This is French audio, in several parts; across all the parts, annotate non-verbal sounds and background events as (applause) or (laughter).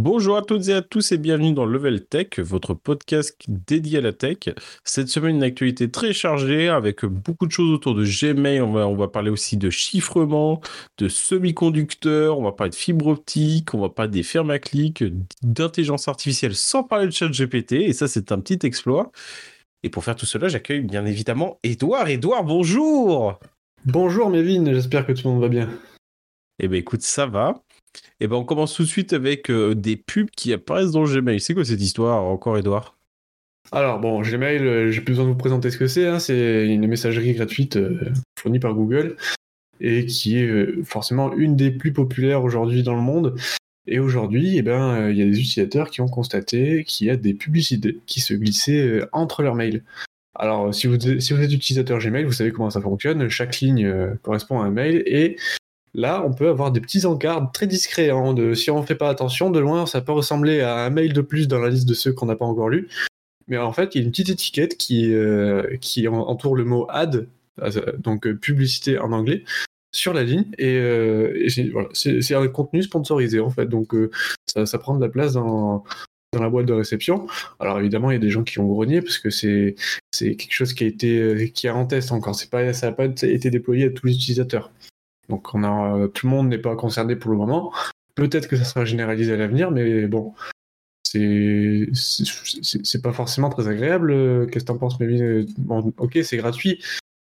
Bonjour à toutes et à tous et bienvenue dans Level Tech, votre podcast dédié à la tech. Cette semaine, une actualité très chargée avec beaucoup de choses autour de Gmail. On va, on va parler aussi de chiffrement, de semi-conducteurs, on va parler de fibre optique, on va parler des fermes à d'intelligence artificielle sans parler de chat GPT. Et ça, c'est un petit exploit. Et pour faire tout cela, j'accueille bien évidemment Edouard. Edouard, bonjour Bonjour Mévin, j'espère que tout le monde va bien. Eh bien écoute, ça va. Et ben on commence tout de suite avec euh, des pubs qui apparaissent dans Gmail. C'est quoi cette histoire encore, Edouard Alors bon, Gmail, euh, j'ai plus besoin de vous présenter ce que c'est. hein. C'est une messagerie gratuite euh, fournie par Google et qui est forcément une des plus populaires aujourd'hui dans le monde. Et aujourd'hui, eh ben, il y a des utilisateurs qui ont constaté qu'il y a des publicités qui se glissaient entre leurs mails. Alors, si vous, si vous êtes utilisateur Gmail, vous savez comment ça fonctionne. Chaque ligne correspond à un mail et Là, on peut avoir des petits encarts très discrets. hein, si on ne fait pas attention, de loin, ça peut ressembler à un mail de plus dans la liste de ceux qu'on n'a pas encore lus. Mais en fait, il y a une petite étiquette qui, euh, entoure le mot ad, euh, donc euh, publicité en anglais, sur la ligne. Et, c'est un contenu sponsorisé, en fait. Donc, ça, prend de la place dans, la boîte de réception. Alors, évidemment, il y a des gens qui ont grogné parce que c'est quelque chose qui a été qui est en test encore. Pas, ça n'a pas été déployé à tous les utilisateurs. Donc on a, euh, tout le monde n'est pas concerné pour le moment. Peut-être que ça sera généralisé à l'avenir, mais bon, c'est pas forcément très agréable. Qu'est-ce que t'en penses, Bon, ok, c'est gratuit,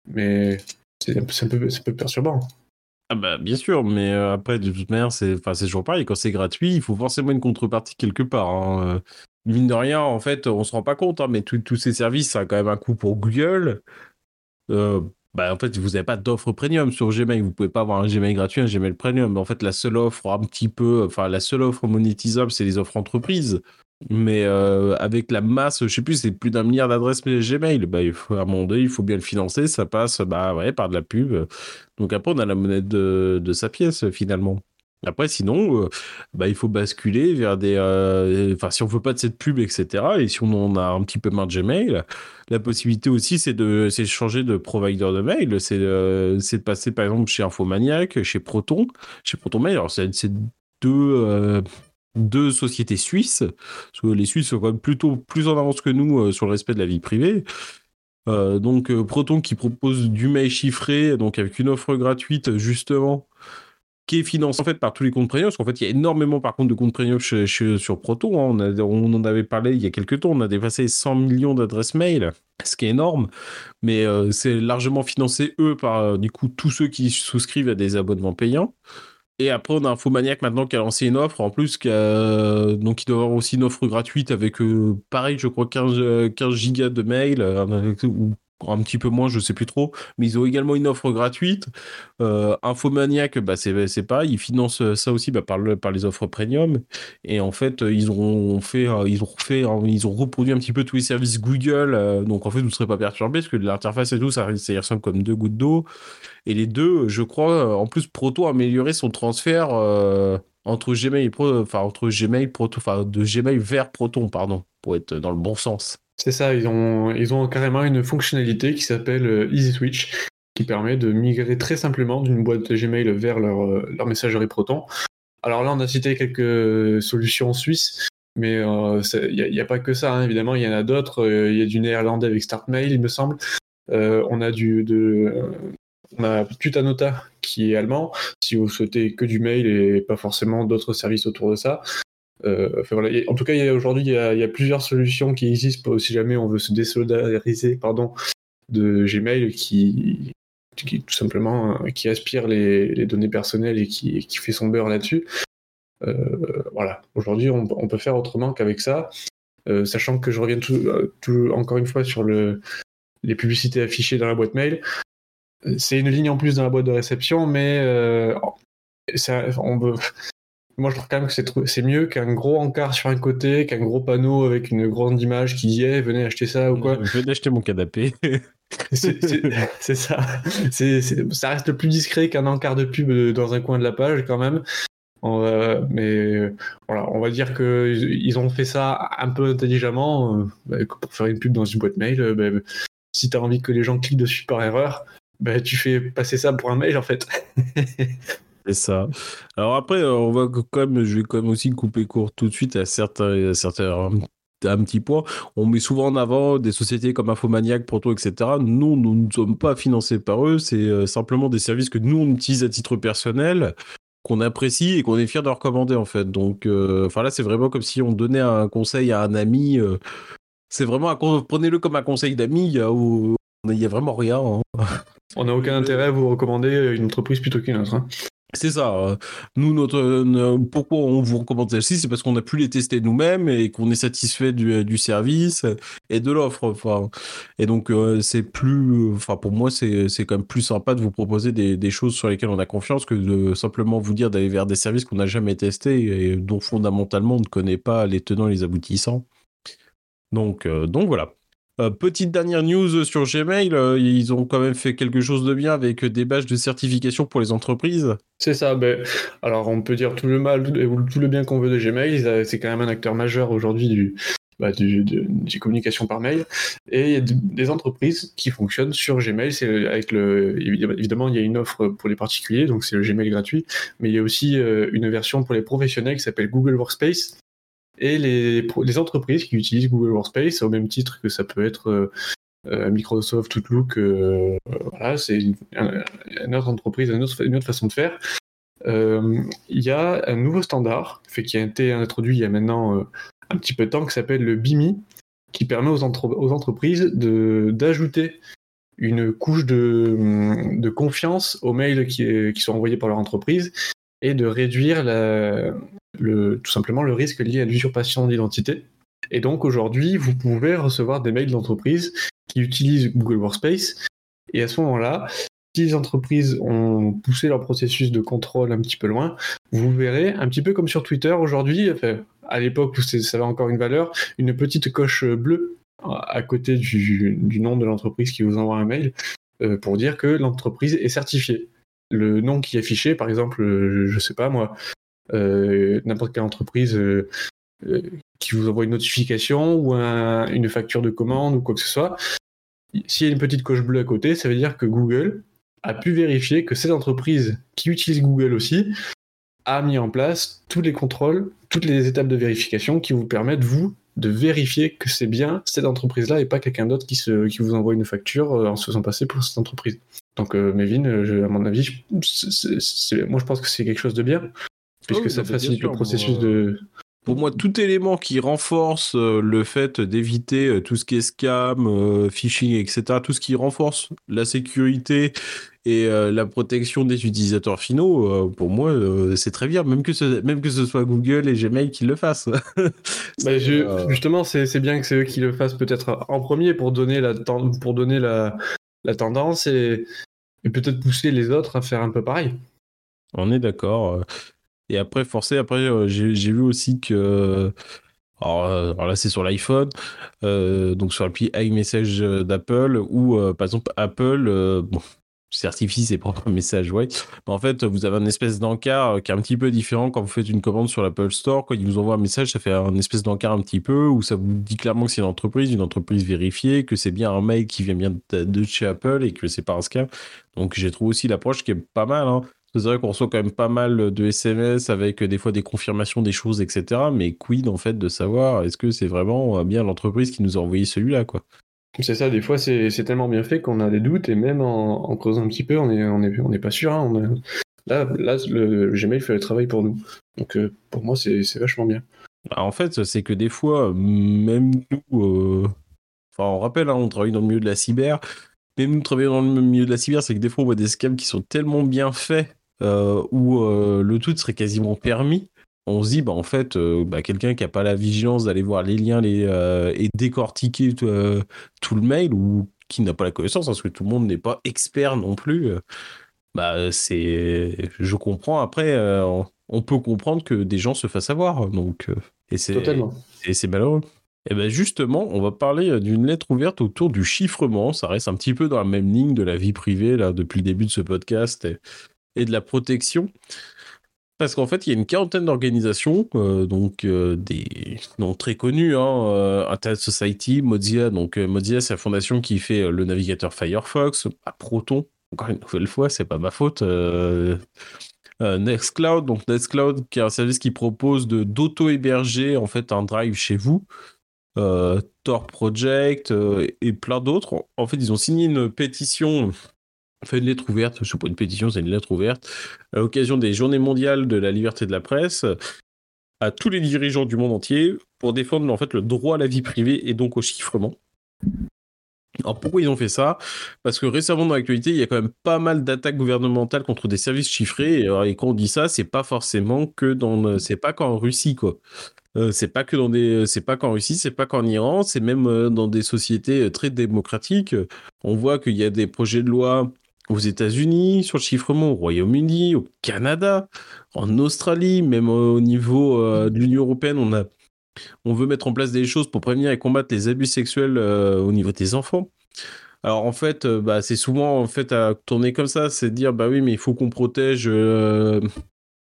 mais c'est un peu- perturbant. Ah bah bien sûr, mais euh, après de toute manière c'est toujours pareil quand c'est gratuit, il faut forcément une contrepartie quelque part. hein. Euh, Mine de rien, en fait, on se rend pas compte, hein, mais tous ces services ça a quand même un coût pour Google. Bah en fait vous n'avez pas d'offre premium sur Gmail, vous pouvez pas avoir un Gmail gratuit, un Gmail premium. En fait la seule offre un petit peu, enfin la seule offre monétisable c'est les offres entreprises. Mais euh, avec la masse, je sais plus, c'est plus d'un milliard d'adresses Gmail. Bah, il faut, à un moment il faut bien le financer. Ça passe bah, ouais, par de la pub. Donc après, on a la monnaie de, de sa pièce, finalement. Après, sinon, euh, bah, il faut basculer vers des... euh, Enfin, si on veut pas de cette pub, etc., et si on en a un petit peu marre de Gmail, la possibilité aussi, c'est de, c'est changer de provider de mail. C'est euh, c'est de passer, par exemple, chez Infomaniac, chez Proton, chez Proton Mail. Alors, c'est deux... deux sociétés suisses, parce que les Suisses sont quand même plutôt plus en avance que nous sur le respect de la vie privée. Donc Proton qui propose du mail chiffré, donc avec une offre gratuite justement, qui est financée en fait par tous les comptes premium, parce qu'en fait il y a énormément par contre de comptes premium sur Proton. hein. On, en avait parlé il y a quelques temps, on a dépassé 100 millions d'adresses mail, ce qui est énorme, mais euh, c'est largement financé eux par euh, du coup tous ceux qui souscrivent à des abonnements payants. Et après, on a Infomaniac maintenant qui a lancé une offre, en plus, qui donc il doit avoir aussi une offre gratuite avec, euh, pareil, je crois 15, euh, 15 gigas de mail, euh, ou un petit peu moins, je sais plus trop, mais ils ont également une offre gratuite. Euh, Infomaniac, bah, c'est pareil, ils financent ça aussi bah, par, le- par les offres premium. Et en fait, euh, ils ont fait, euh, ils ont euh, ils ont reproduit un petit peu tous les services Google. euh, donc en fait, vous ne serez pas perturbé parce que l'interface et tout, ça, y ressemble comme deux gouttes d'eau. Et les deux, je crois, euh, en plus, Proto a amélioré son transfert euh, entre Gmail et Pro, enfin entre Gmail enfin de Gmail vers Proton, pardon, pour être dans le bon sens. C'est ça, ils ont, carrément une fonctionnalité qui s'appelle euh, Easy Switch, qui permet de migrer très simplement d'une boîte Gmail vers leur, euh, messagerie Proton. Alors là, on a cité quelques solutions suisses, mais euh, il n'y a, pas que ça, hein, évidemment, il y en a d'autres. Euh, Il y a du néerlandais avec StartMail, il me semble. Euh, on a du euh, on a Tutanota qui est allemand. Si vous souhaitez que du mail et pas forcément d'autres services autour de ça. Euh, En tout cas, aujourd'hui, il y, a- plusieurs solutions qui existent si jamais on veut se désolidariser pardon, de Gmail qui, tout simplement euh, qui aspire les, données personnelles et qui, fait son beurre là-dessus. Euh, voilà. Aujourd'hui, on, peut faire autrement qu'avec ça, sachant que je reviens encore une fois sur le, les publicités affichées dans la boîte mail. C'est une ligne en plus dans la boîte de réception, mais on veut, moi, je trouve quand même que c'est mieux qu'un gros encart sur un côté, qu'un gros panneau avec une grande image qui dit venez acheter ça ou quoi. Venez acheter mon canapé. (laughs) C'est ça. Ça reste plus discret qu'un encart de pub dans un coin de la page quand même. On va- mais euh, voilà, on va dire que ils ont fait ça un peu intelligemment euh, bah, pour faire une pub dans une boîte mail. euh, bah, si tu as envie que les gens cliquent dessus par erreur, bah, tu fais passer ça pour un mail en fait. (laughs) C'est ça. Alors après, on va quand je vais quand même aussi couper court tout de suite à certains, certains un petit point. On met souvent en avant des sociétés comme Infomaniac, Proto, etc. Nous, nous ne sommes pas financés par eux. C'est simplement des services que nous, on utilise à titre personnel qu'on apprécie et qu'on est fier de recommander en fait. Donc, enfin là, c'est vraiment comme si on donnait un conseil à un ami. c'est vraiment, prenez-le comme un conseil d'ami. Il n'y a, vraiment rien. Hein. On n'a aucun intérêt à vous recommander une entreprise plutôt qu'une autre. Hein. C'est ça. Euh, nous, notre, pourquoi on vous recommande celle-ci, c'est parce qu'on a pu les tester nous-mêmes et qu'on est satisfait du, du, service et de l'offre. Enfin, et donc, euh, c'est plus, enfin, pour moi, c'est, c'est quand même plus sympa de vous proposer des, des, choses sur lesquelles on a confiance que de simplement vous dire d'aller vers des services qu'on n'a jamais testés et dont fondamentalement on ne connaît pas les tenants et les aboutissants. Donc, euh, donc voilà. Euh, petite dernière news sur Gmail, euh, ils ont quand même fait quelque chose de bien avec des badges de certification pour les entreprises. C'est ça, ben, alors on peut dire tout le mal ou tout le bien qu'on veut de Gmail, c'est quand même un acteur majeur aujourd'hui du, bah, des communications par mail. Et il y a des entreprises qui fonctionnent sur Gmail. C'est avec le, évidemment, il y a une offre pour les particuliers, donc c'est le Gmail gratuit, mais il y a aussi euh, une version pour les professionnels qui s'appelle Google Workspace et les, entreprises qui utilisent Google Workspace au même titre que ça peut être euh, euh, Microsoft Outlook, euh, voilà, c'est une, autre entreprise, une autre, façon de faire. Il y a un nouveau standard fait, qui a été introduit il y a maintenant un petit peu de temps qui s'appelle le BIMI, qui permet aux, entreprises d'ajouter une couche de, de, confiance aux mails qui, qui, sont envoyés par leur entreprise et de réduire la, tout simplement le risque lié à l'usurpation d'identité. Et donc aujourd'hui, vous pouvez recevoir des mails d'entreprises qui utilisent Google Workspace. Et à ce moment-là, si les entreprises ont poussé leur processus de contrôle un petit peu loin, vous verrez, un petit peu comme sur Twitter aujourd'hui, à l'époque où ça avait encore une valeur, une petite coche bleue à côté du, nom de l'entreprise qui vous envoie un mail euh, pour dire que l'entreprise est certifiée. Le nom qui est affiché, par exemple, je, je sais pas moi, euh, n'importe quelle entreprise euh, euh, qui vous envoie une notification ou une facture de commande ou quoi que ce soit, s'il y a une petite coche bleue à côté, ça veut dire que Google a pu vérifier que cette entreprise qui utilise Google aussi a mis en place tous les contrôles, toutes les étapes de vérification qui vous permettent, vous, de vérifier que c'est bien cette entreprise-là et pas quelqu'un d'autre qui, qui vous envoie une facture en se faisant passer pour cette entreprise. Donc, euh, Mévin, à mon avis, moi je pense que c'est quelque chose de bien puisque ça facilite le processus de. Pour moi, tout élément qui renforce euh, le fait d'éviter euh, tout ce qui est scam, euh, phishing, etc., tout ce qui renforce la sécurité et la protection des utilisateurs finaux, pour moi, c'est très bien, même que, ce, même que ce soit Google et Gmail qui le fassent. (laughs) Bah, justement, c'est bien que c'est eux qui le fassent peut-être en premier pour donner la, pour donner la, la tendance et, et peut-être pousser les autres à faire un peu pareil. On est d'accord. Et après, forcé, après, euh, j'ai vu aussi que. Euh, alors, là, c'est sur l'iPhone, euh, donc sur l'appli iMessage d'Apple, où par exemple, Apple certifie ses propres messages, ouais. Mais en fait, vous avez un espèce d'encart qui est un petit peu différent quand vous faites une commande sur l'Apple Store. Quand il vous envoie un message, ça fait un espèce d'encart un petit peu, où ça vous dit clairement que c'est une entreprise, une entreprise vérifiée, que c'est bien un mail qui vient bien de, chez Apple et que c'est pas un scam. Donc, j'ai trouvé aussi l'approche qui est pas mal. Hein. C'est vrai qu'on reçoit quand même pas mal de SMS avec des fois des confirmations des choses, etc. Mais quid en fait de savoir est-ce que c'est vraiment bien l'entreprise qui nous a envoyé celui-là, quoi? C'est ça, des fois c'est tellement bien fait qu'on a des doutes et même en, creusant un petit peu, on n'est on est, on est pas sûr. Hein. Là, là, le Gmail fait le travail pour nous. Donc euh, pour moi, c'est vachement bien. Bah, en fait, c'est que des fois, même nous, euh, enfin, on rappelle, hein, on travaille dans le milieu de la cyber. Même nous travaillons dans le milieu de la cyber, c'est que des fois, on voit des scams qui sont tellement bien faits euh, où euh, le tout serait quasiment permis, on se dit, bah, en fait, euh, bah, quelqu'un qui n'a pas la vigilance d'aller voir les liens les, et décortiquer tout le mail ou qui n'a pas la connaissance, parce que tout le monde n'est pas expert non plus, bah, c'est, je comprends. Après, on peut comprendre que des gens se fassent avoir. Donc, et c'est, et c'est malheureux. Et ben justement, on va parler d'une lettre ouverte autour du chiffrement. Ça reste un petit peu dans la même ligne de la vie privée là depuis le début de ce podcast et de la protection. Parce qu'en fait, il y a une quarantaine d'organisations, euh, donc euh, des noms très connus, hein, euh, Internet Society, Mozilla. Donc Mozilla, c'est la fondation qui fait le navigateur Firefox, à Proton. Encore une nouvelle fois, c'est pas ma faute. Nextcloud. Donc Nextcloud, qui est un service qui propose de d'auto-héberger en fait un drive chez vous. Tor Project et plein d'autres. En fait, ils ont signé une pétition fait une lettre ouverte, je sais pas une pétition, c'est une lettre ouverte, à l'occasion des Journées mondiales de la liberté de la presse, à tous les dirigeants du monde entier pour défendre en fait le droit à la vie privée et donc au chiffrement. Alors pourquoi ils ont fait ça? Parce que récemment dans l'actualité, il y a quand même pas mal d'attaques gouvernementales contre des services chiffrés. Et, quand on dit ça, c'est pas forcément que dans, c'est pas qu'en Russie quoi. Euh, c'est pas que dans des, c'est pas qu'en Russie, c'est pas qu'en Iran, c'est même euh, dans des sociétés euh, très démocratiques. On voit qu'il y a des projets de loi aux États-Unis sur le chiffrement, au Royaume-Uni, au Canada, en Australie, même au niveau euh, de l'Union européenne, on a, on veut mettre en place des choses pour prévenir et combattre les abus sexuels euh, au niveau des enfants. Alors en fait, euh, bah, c'est souvent en fait à tourner comme ça, c'est dire bah oui, mais il faut qu'on protège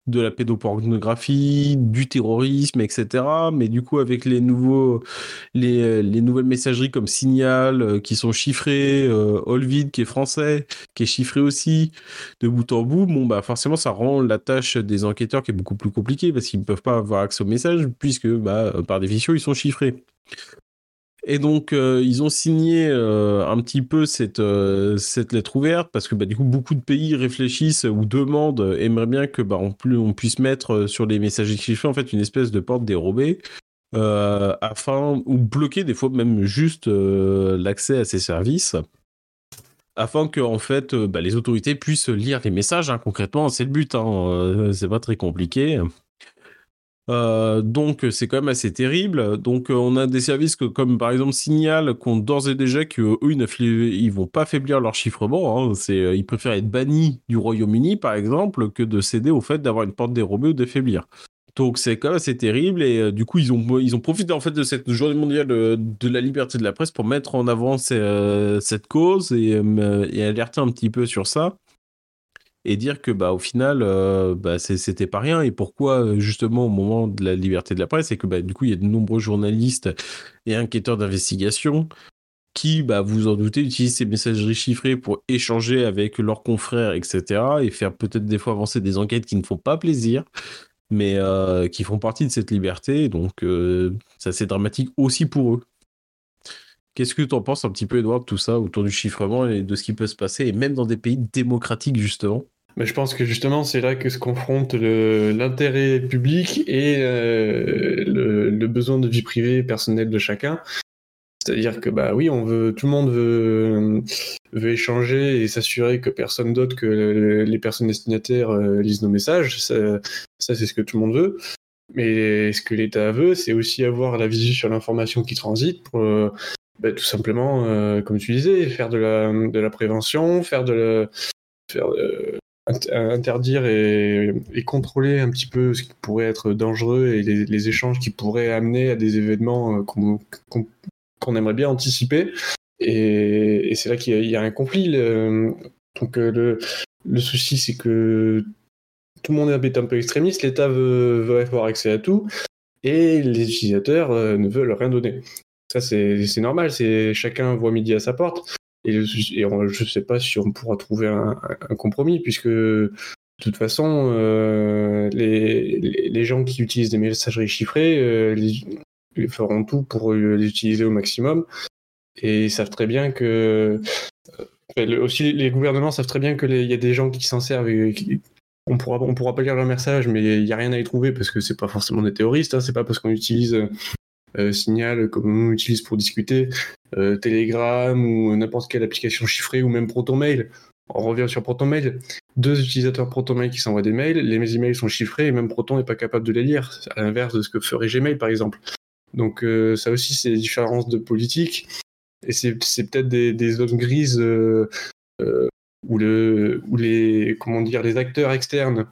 de la pédopornographie, du terrorisme, etc. Mais du coup, avec les nouveaux, les, les nouvelles messageries comme Signal euh, qui sont chiffrées, euh, Olvid qui est français, qui est chiffré aussi, de bout en bout, bon bah forcément ça rend la tâche des enquêteurs qui est beaucoup plus compliquée parce qu'ils ne peuvent pas avoir accès aux messages puisque bah par définition ils sont chiffrés. Et donc, euh, ils ont signé euh, un petit peu cette, euh, cette lettre ouverte parce que bah, du coup, beaucoup de pays réfléchissent ou demandent, aimeraient bien que bah, on, puisse mettre sur les messages chiffrés en fait une espèce de porte dérobée afin ou bloquer des fois même juste l'accès à ces services afin que en fait bah, les autorités puissent lire les messages. Hein, concrètement, c'est le but. Hein, c'est pas très compliqué. Euh, donc c'est quand même assez terrible. Donc euh, on a des services comme par exemple Signal qui ont d'ores et déjà que eux ils, ne ils vont pas faiblir leur chiffrement. Hein. C'est euh, ils préfèrent être bannis du Royaume-Uni par exemple que de céder au fait d'avoir une porte dérobée ou de faiblir. Donc c'est quand même assez terrible et du coup ils ont ils ont profité en fait de cette journée mondiale de, la liberté de la presse pour mettre en avant cette cause et, et alerter un petit peu sur ça et dire que bah au final euh, bah, c'était pas rien. Et pourquoi euh, justement au moment de la liberté de la presse c'est que bah, du coup il y a de nombreux journalistes et enquêteurs d'investigation qui bah vous en doutez utilisent ces messageries chiffrées pour échanger avec leurs confrères etc et faire peut-être des fois avancer des enquêtes qui ne font pas plaisir mais euh, qui font partie de cette liberté. Donc ça c'est dramatique aussi pour eux. Qu'est-ce que tu en penses un petit peu, Edouard, de tout ça autour du chiffrement et de ce qui peut se passer, et même dans des pays démocratiques, justement? Mais je pense que justement, c'est là que se confronte l'intérêt public et euh, le, besoin de vie privée personnelle de chacun. C'est-à-dire que bah oui, on veut, tout le monde veut, veut échanger et s'assurer que personne d'autre que les personnes destinataires euh, lisent nos messages. Ça, c'est ce que tout le monde veut. Mais ce que l'État veut, c'est aussi avoir la visu sur l'information qui transite pour euh, bah, tout simplement, comme tu disais, faire de la, de la prévention, faire de la, faire, interdire et, contrôler un petit peu ce qui pourrait être dangereux et les, échanges qui pourraient amener à des événements euh, qu'on aimerait bien anticiper. Et, c'est là qu'il y, a un conflit. donc euh, le, souci, c'est que tout le monde est un peu extrémiste, l'État veut, avoir accès à tout, et les utilisateurs euh, ne veulent rien donner. Ça, c'est normal, chacun voit midi à sa porte. Et, je ne sais pas si on pourra trouver un, compromis, puisque de toute façon, euh, les, les, gens qui utilisent des messageries chiffrées euh, les, feront tout pour les utiliser au maximum. Et ils savent très bien que. aussi, les gouvernements savent très bien qu'il y a des gens qui s'en servent on pourra, on pourra pas lire leur message, mais il n'y a rien à y trouver parce que c'est pas forcément des terroristes. Hein, c'est pas parce qu'on utilise euh, Signal comme on utilise pour discuter, euh, Telegram ou n'importe quelle application chiffrée ou même ProtonMail. On revient sur ProtonMail. Deux utilisateurs ProtonMail qui s'envoient des mails, les emails sont chiffrés et même Proton n'est pas capable de les lire, à l'inverse de ce que ferait Gmail par exemple. Donc euh, ça aussi c'est des différences de politique et c'est peut-être des, zones grises où les comment dire les acteurs externes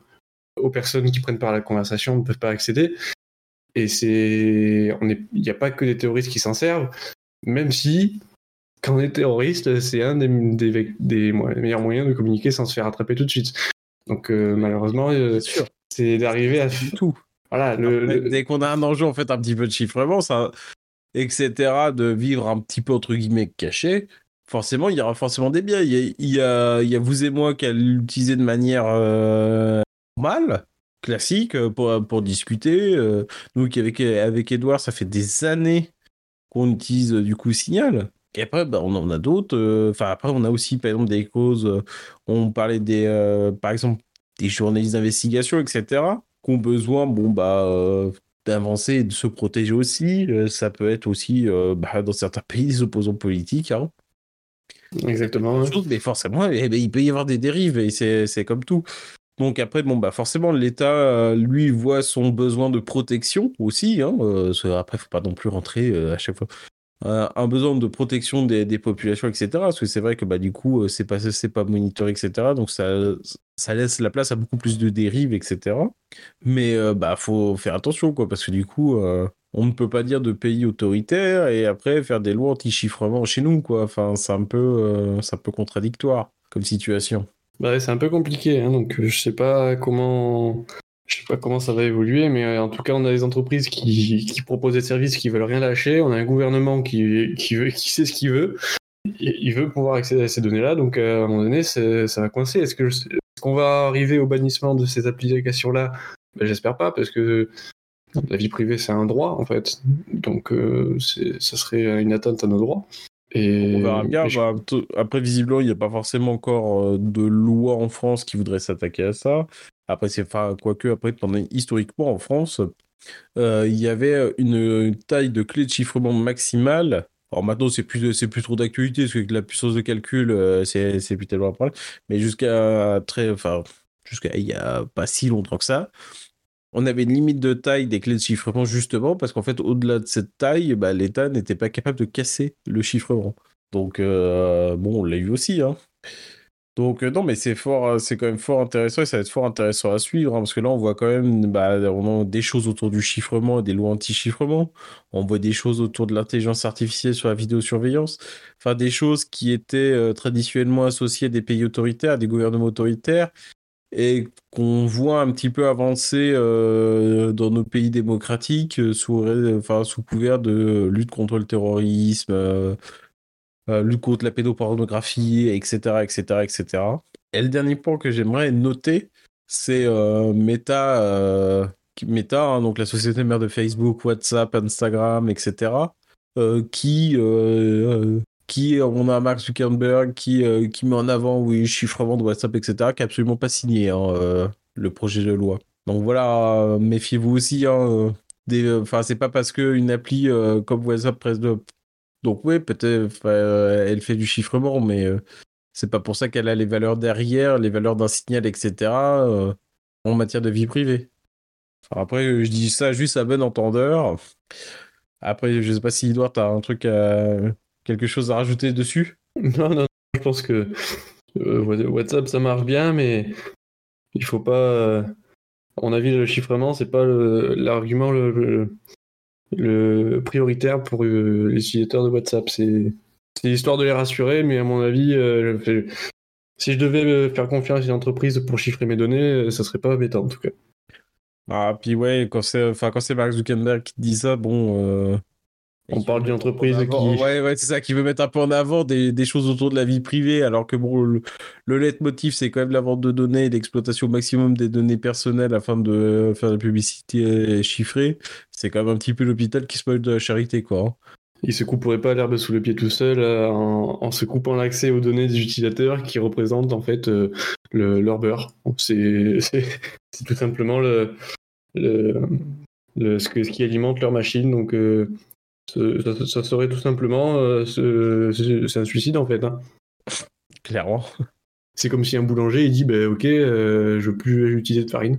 aux personnes qui prennent part à la conversation ne peuvent pas accéder. Et c'est, il n'y a pas que des terroristes qui s'en servent, même si, quand on est terroriste, c'est un des, des, meilleurs moyens de communiquer sans se faire attraper tout de suite. Donc euh, malheureusement, euh, c'est d'arriver à tout. Voilà, dès qu'on a un enjeu en fait un petit peu de chiffrement, ça, etc., de vivre un petit peu entre guillemets caché, forcément il y aura forcément des biais. Il y a, il y a, vous et moi qui allons l'utiliser de manière euh, normal, classique, pour, pour discuter. nous, avec, avec Edouard, ça fait des années qu'on utilise du coup Signal. Et après, bah, on en a d'autres. Enfin, après, on a aussi, par exemple, des causes. on parlait des, par exemple, des journalistes d'investigation, etc., qui ont besoin, bon, bah, d'avancer et de se protéger aussi. ça peut être aussi, bah, dans certains pays, des opposants politiques. Hein. Exactement. Mais forcément, eh ben, il peut y avoir des dérives et c'est comme tout. Donc après, bon, bah forcément, l'État, lui, voit son besoin de protection aussi. Hein, euh, après, faut pas non plus rentrer euh, à chaque fois. Euh, un besoin de protection des, des, populations, etc. Parce que c'est vrai que bah, du coup, c'est pas, pas monitoré, etc. Donc ça, ça laisse la place à beaucoup plus de dérives, etc. Mais bah faut faire attention, quoi, parce que du coup, on ne peut pas dire de pays autoritaire et après faire des lois anti-chiffrement chez nous, quoi. Enfin, c'est un peu, c'est un peu contradictoire comme situation. Bah, c'est un peu compliqué, hein, donc je sais pas comment. Je sais pas comment ça va évoluer, mais euh, en tout cas, on a des entreprises qui, qui proposent des services qui veulent rien lâcher. On a un gouvernement qui, qui, veut, qui sait ce qu'il veut. Il veut pouvoir accéder à ces données-là, donc euh, à un moment donné, ça va coincer. Est-ce qu'on va arriver au bannissement de ces applications-là? Ben, J'espère pas, parce que la vie privée, c'est un droit, en fait. Donc, euh, ça serait une atteinte à nos droits. Et... On verra bien. Bah, après, visiblement, il n'y a pas forcément encore euh, de loi en France qui voudrait s'attaquer à ça. Après, c'est enfin, quoique, après, pendant, historiquement, en France, euh, il y avait une, taille de clé de chiffrement maximale. Alors maintenant, c'est plus, c'est plus trop d'actualité, parce que la puissance de calcul, euh, c'est, c'est plus tellement un problème. Mais jusqu'à très, enfin, jusqu'à il n'y a pas si longtemps que ça, on avait une limite de taille des clés de chiffrement justement parce qu'en fait, au-delà de cette taille, bah, l'État n'était pas capable de casser le chiffrement. Donc, euh, bon, on l'a eu aussi. Hein. Donc, euh, non, mais c'est fort, euh, c'est quand même fort intéressant et ça va être fort intéressant à suivre hein, parce que là, on voit quand même bah, des choses autour du chiffrement et des lois anti-chiffrement. On voit des choses autour de l'intelligence artificielle sur la vidéosurveillance. Enfin, des choses qui étaient traditionnellement associées à des pays autoritaires, à des gouvernements autoritaires et qu'on voit un petit peu avancer euh, dans nos pays démocratiques euh, sous, couvert de lutte contre le terrorisme, euh, lutte contre la pédopornographie, etc., etc., etc. Et le dernier point que j'aimerais noter, c'est Meta, Meta hein, donc la société mère de Facebook, WhatsApp, Instagram, etc., qui qui on a Mark Zuckerberg qui, euh, met en avant oui chiffrement de WhatsApp etc qui n'a absolument pas signé hein, euh, le projet de loi. Donc voilà euh, méfiez-vous aussi hein, enfin c'est pas parce que une appli comme WhatsApp presse de donc oui peut-être elle fait du chiffrement mais c'est pas pour ça qu'elle a les valeurs derrière les valeurs d'un signal etc en matière de vie privée. Après je dis ça juste à bon entendeur. Après je sais pas si Edouard t'as un truc à quelque chose à rajouter dessus? Non, non, je pense que euh, WhatsApp ça marche bien, mais il faut pas. Euh, à mon avis, le chiffrement, c'est pas l'argument le, prioritaire pour euh, les utilisateurs de WhatsApp. C'est l'histoire de les rassurer, mais à mon avis, si je devais faire confiance à une entreprise pour chiffrer mes données, ça serait pas bêta en tout cas. Ah, puis ouais, quand c'est Mark Zuckerberg qui dit ça, bon, on parle d'une entreprise qui. Ouais, ouais, c'est ça, qui veut mettre un peu en avant des, des, choses autour de la vie privée, alors que bon, le, le leitmotiv, c'est quand même la vente de données et l'exploitation au maximum des données personnelles afin de faire de la publicité chiffrée. C'est quand même un petit peu l'hôpital qui se moque de la charité, quoi. Hein. Il se couperait pas l'herbe sous le pied tout seul euh, en, se coupant l'accès aux données des utilisateurs qui représentent en fait euh, le, leur beurre. (laughs) C'est tout simplement le, le, le, ce, que, ce qui alimente leur machine. Donc, euh, ça, serait tout simplement. Euh, c'est un suicide en fait. Hein. (laughs) Clairement. C'est comme si un boulanger il dit bah, Ok, euh, je veux plus utiliser de farine.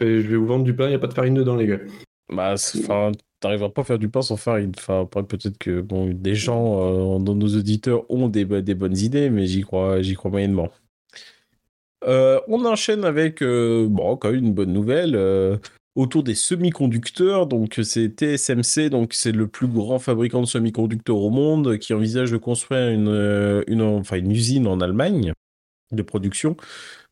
je vais vous vendre du pain, il n'y a pas de farine dedans, les gars. Bah, enfin, t'arriveras pas à faire du pain sans farine. Enfin, peut-être que bon, des gens euh, dans nos auditeurs ont des, des bonnes idées, mais j'y crois, j'y crois moyennement. on enchaîne avec bon, quand même une bonne nouvelle autour des semi-conducteurs. Donc c'est TSMC, donc c'est le plus grand fabricant de semi-conducteurs au monde qui envisage de construire une, euh, une, enfin, une usine en Allemagne de production.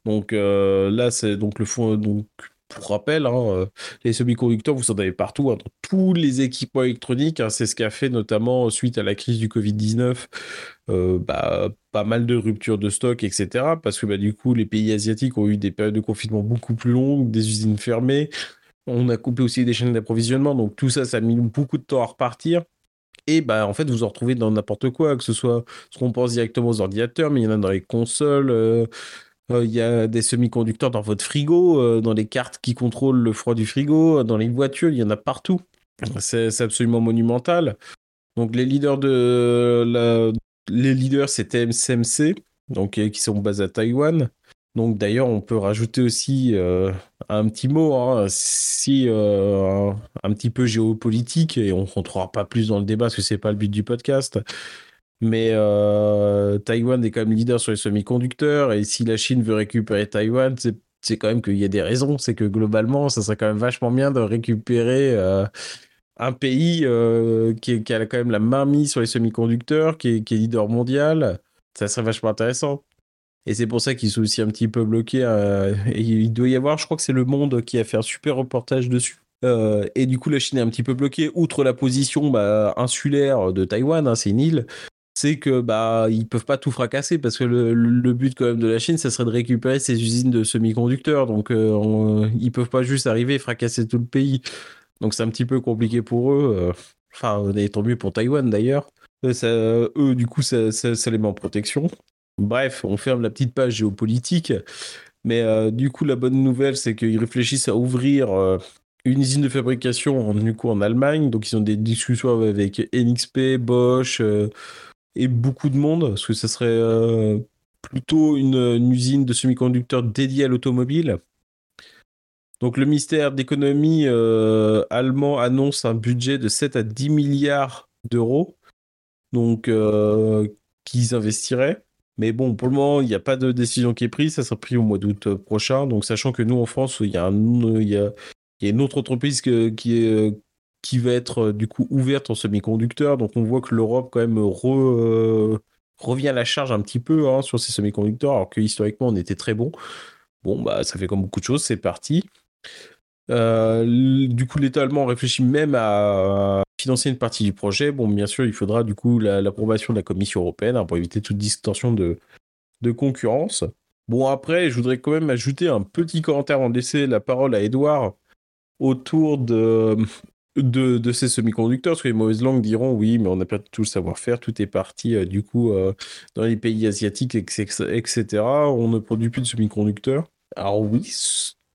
Donc euh, là, c'est donc le fond, donc pour rappel, hein, les semi-conducteurs, vous en avez partout, hein, dans tous les équipements électroniques. Hein, c'est ce qu'a fait notamment suite à la crise du Covid-19, bah, pas mal de ruptures de stock, etc. Parce que bah, du coup, les pays asiatiques ont eu des périodes de confinement beaucoup plus longues, des usines fermées. On a coupé aussi des chaînes d'approvisionnement, donc tout ça, ça a mis beaucoup de temps à repartir. Et bah, en fait, vous en retrouvez dans n'importe quoi, que ce soit ce qu'on pense directement aux ordinateurs, mais il y en a dans les consoles. Euh, euh, il y a des semi-conducteurs dans votre frigo, euh, dans les cartes qui contrôlent le froid du frigo, dans les voitures, il y en a partout. C'est absolument monumental. Donc les leaders de les leaders c'était MCMC, donc qui sont basés à Taïwan. Donc d'ailleurs, on peut rajouter aussi un petit mot, hein, si euh, un, petit peu géopolitique, et on ne rentrera pas plus dans le débat parce que c'est pas le but du podcast. Mais euh, Taïwan est quand même leader sur les semi-conducteurs, et si la Chine veut récupérer Taïwan, c'est quand même qu'il y a des raisons. C'est que globalement, ça serait quand même vachement bien de récupérer un pays qui, a quand même la main mise sur les semi-conducteurs, qui est leader mondial. Ça serait vachement intéressant. Et c'est pour ça qu'ils sont aussi un petit peu bloqués. Euh, et il doit y avoir, je crois que c'est Le Monde qui a fait un super reportage dessus. Euh, et du coup, la Chine est un petit peu bloquée. Outre la position bah, insulaire de Taïwan, hein, c'est une île, c'est que bah ils peuvent pas tout fracasser parce que le, but quand même de la Chine, ça serait de récupérer ses usines de semi-conducteurs. Donc euh, ils peuvent pas juste arriver et fracasser tout le pays. Donc c'est un petit peu compliqué pour eux. Enfin, et tant mieux pour Taïwan d'ailleurs. eux, du coup, ça les met en protection. Bref, on ferme la petite page géopolitique. Mais euh, du coup, la bonne nouvelle, c'est qu'ils réfléchissent à ouvrir euh, une usine de fabrication en, du en Allemagne. Donc, ils ont des discussions avec NXP, Bosch euh, et beaucoup de monde. Parce que ce serait plutôt une, une, usine de semi-conducteurs dédiée à l'automobile. Donc, le ministère d'économie allemand annonce un budget de 7 à 10 milliards d'euros. Donc, qu'ils investiraient. Mais bon, pour le moment, il n'y a pas de décision qui est prise. Ça sera pris au mois d'août euh, prochain. Donc, sachant que nous, en France, il y a, a, une autre entreprise euh, qui va être euh, du coup ouverte en semi-conducteurs. Donc, on voit que l'Europe, quand même, revient à la charge un petit peu hein, sur ces semi-conducteurs, alors que historiquement, on était très bon. Bon, bah, ça fait comme beaucoup de choses. C'est parti. du coup, l'État allemand réfléchit même à financer une partie du projet. Bon, bien sûr, il faudra du coup l'approbation de la Commission européenne hein, pour éviter toute distorsion de, de concurrence. Bon, après, je voudrais quand même ajouter un petit commentaire en laisser la parole à Edouard autour de, de, ces semi-conducteurs, parce que les mauvaises langues diront oui, mais on n'a pas tout le savoir-faire, tout est parti euh, du coup euh, dans les pays asiatiques, etc. On ne produit plus de semi-conducteurs. Alors oui,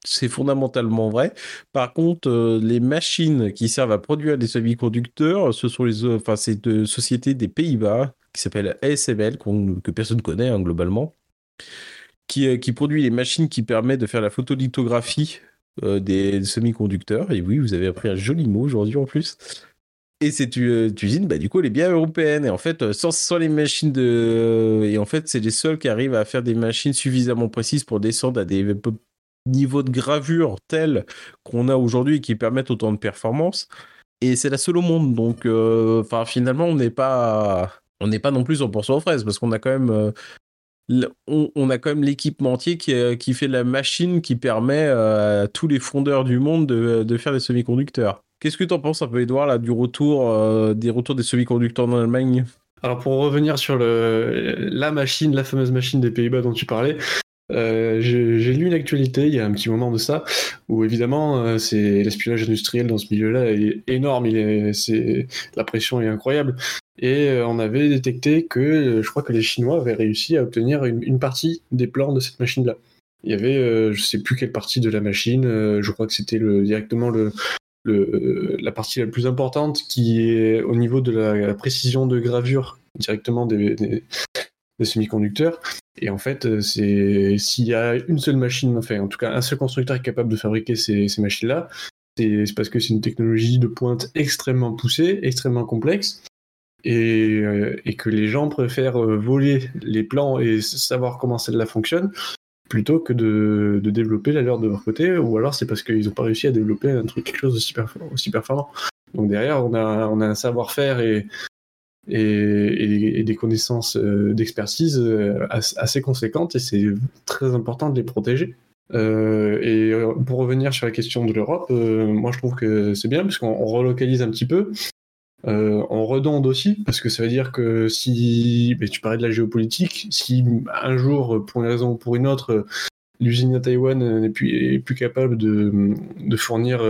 c'est fondamentalement vrai. Par contre, euh, les machines qui servent à produire des semi-conducteurs, ce sont les, enfin, c'est de sociétés des Pays-Bas qui s'appelle ASML, que personne connaît hein, globalement, qui, euh, qui produit les machines qui permettent de faire la photolithographie euh, des semi-conducteurs. Et oui, vous avez appris un joli mot aujourd'hui en plus. Et cette usine, bah, du coup, elle est bien européenne. Et en fait, sans les machines de. Et en fait, c'est les seuls qui arrivent à faire des machines suffisamment précises pour descendre à des niveau de gravure tel qu'on a aujourd'hui qui permettent autant de performance. Et c'est la seule au monde. Donc, euh, enfin, finalement, on n'est pas, on n'est pas non plus 100% aux fraises parce qu'on a quand même, euh, on, a quand même l'équipementier qui, euh, qui fait la machine qui permet à tous les fondeurs du monde de, de faire des semi-conducteurs. Qu'est-ce que tu en penses un peu, Edouard, là, du retour, des retours des semi-conducteurs en Allemagne? Alors pour revenir sur le, la machine, la fameuse machine des Pays-Bas dont tu parlais, euh, j'ai lu une actualité il y a un petit moment de ça, où évidemment euh, c'est l'espionnage industriel dans ce milieu-là est énorme, il est, la pression est incroyable. Et euh, on avait détecté que je crois que les Chinois avaient réussi à obtenir une, partie des plans de cette machine-là. Il y avait, je sais plus quelle partie de la machine, je crois que c'était directement le, la partie la plus importante qui est au niveau de la, précision de gravure directement des, des semi-conducteurs. Et en fait, euh, c'est s'il y a une seule machine, enfin en tout cas un seul constructeur est capable de fabriquer ces, machines-là, c'est parce que c'est une technologie de pointe extrêmement poussée, extrêmement complexe, et, euh, que les gens préfèrent euh, voler les plans et savoir comment celle-là fonctionne plutôt que de, développer la leur de leur côté, ou alors c'est parce qu'ils n'ont pas réussi à développer un truc, quelque chose de aussi performant. Donc derrière, on a, on a un savoir-faire et, et, des connaissances euh, d'expertise euh, assez conséquentes et c'est très important de les protéger. et pour revenir sur la question de l'Europe, moi je trouve que c'est bien parce qu'on relocalise un petit peu. on redonde aussi parce que ça veut dire que si tu parlais de la géopolitique, si un jour, pour une raison ou pour une autre, l'usine à Taïwan n'est plus, capable de fournir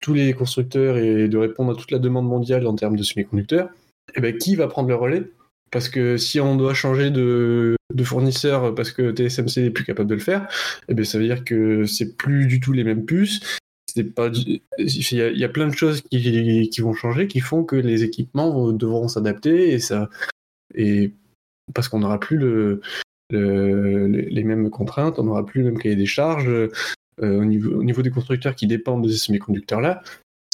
tous les constructeurs et de répondre à toute la demande mondiale en termes de semi-conducteurs, eh ben, qui va prendre le relais? Parce que si on doit changer de, fournisseur parce que TSMC n'est plus capable de le faire, eh ben, ça veut dire que c'est plus du tout les mêmes puces. Il, y a, plein de choses qui, vont changer, qui font que les équipements devront s'adapter et ça, et parce qu'on n'aura plus le, les mêmes contraintes, on n'aura plus le même cahier des charges, euh, au, niveau, au, niveau, des constructeurs qui dépendent de ces semi-conducteurs-là,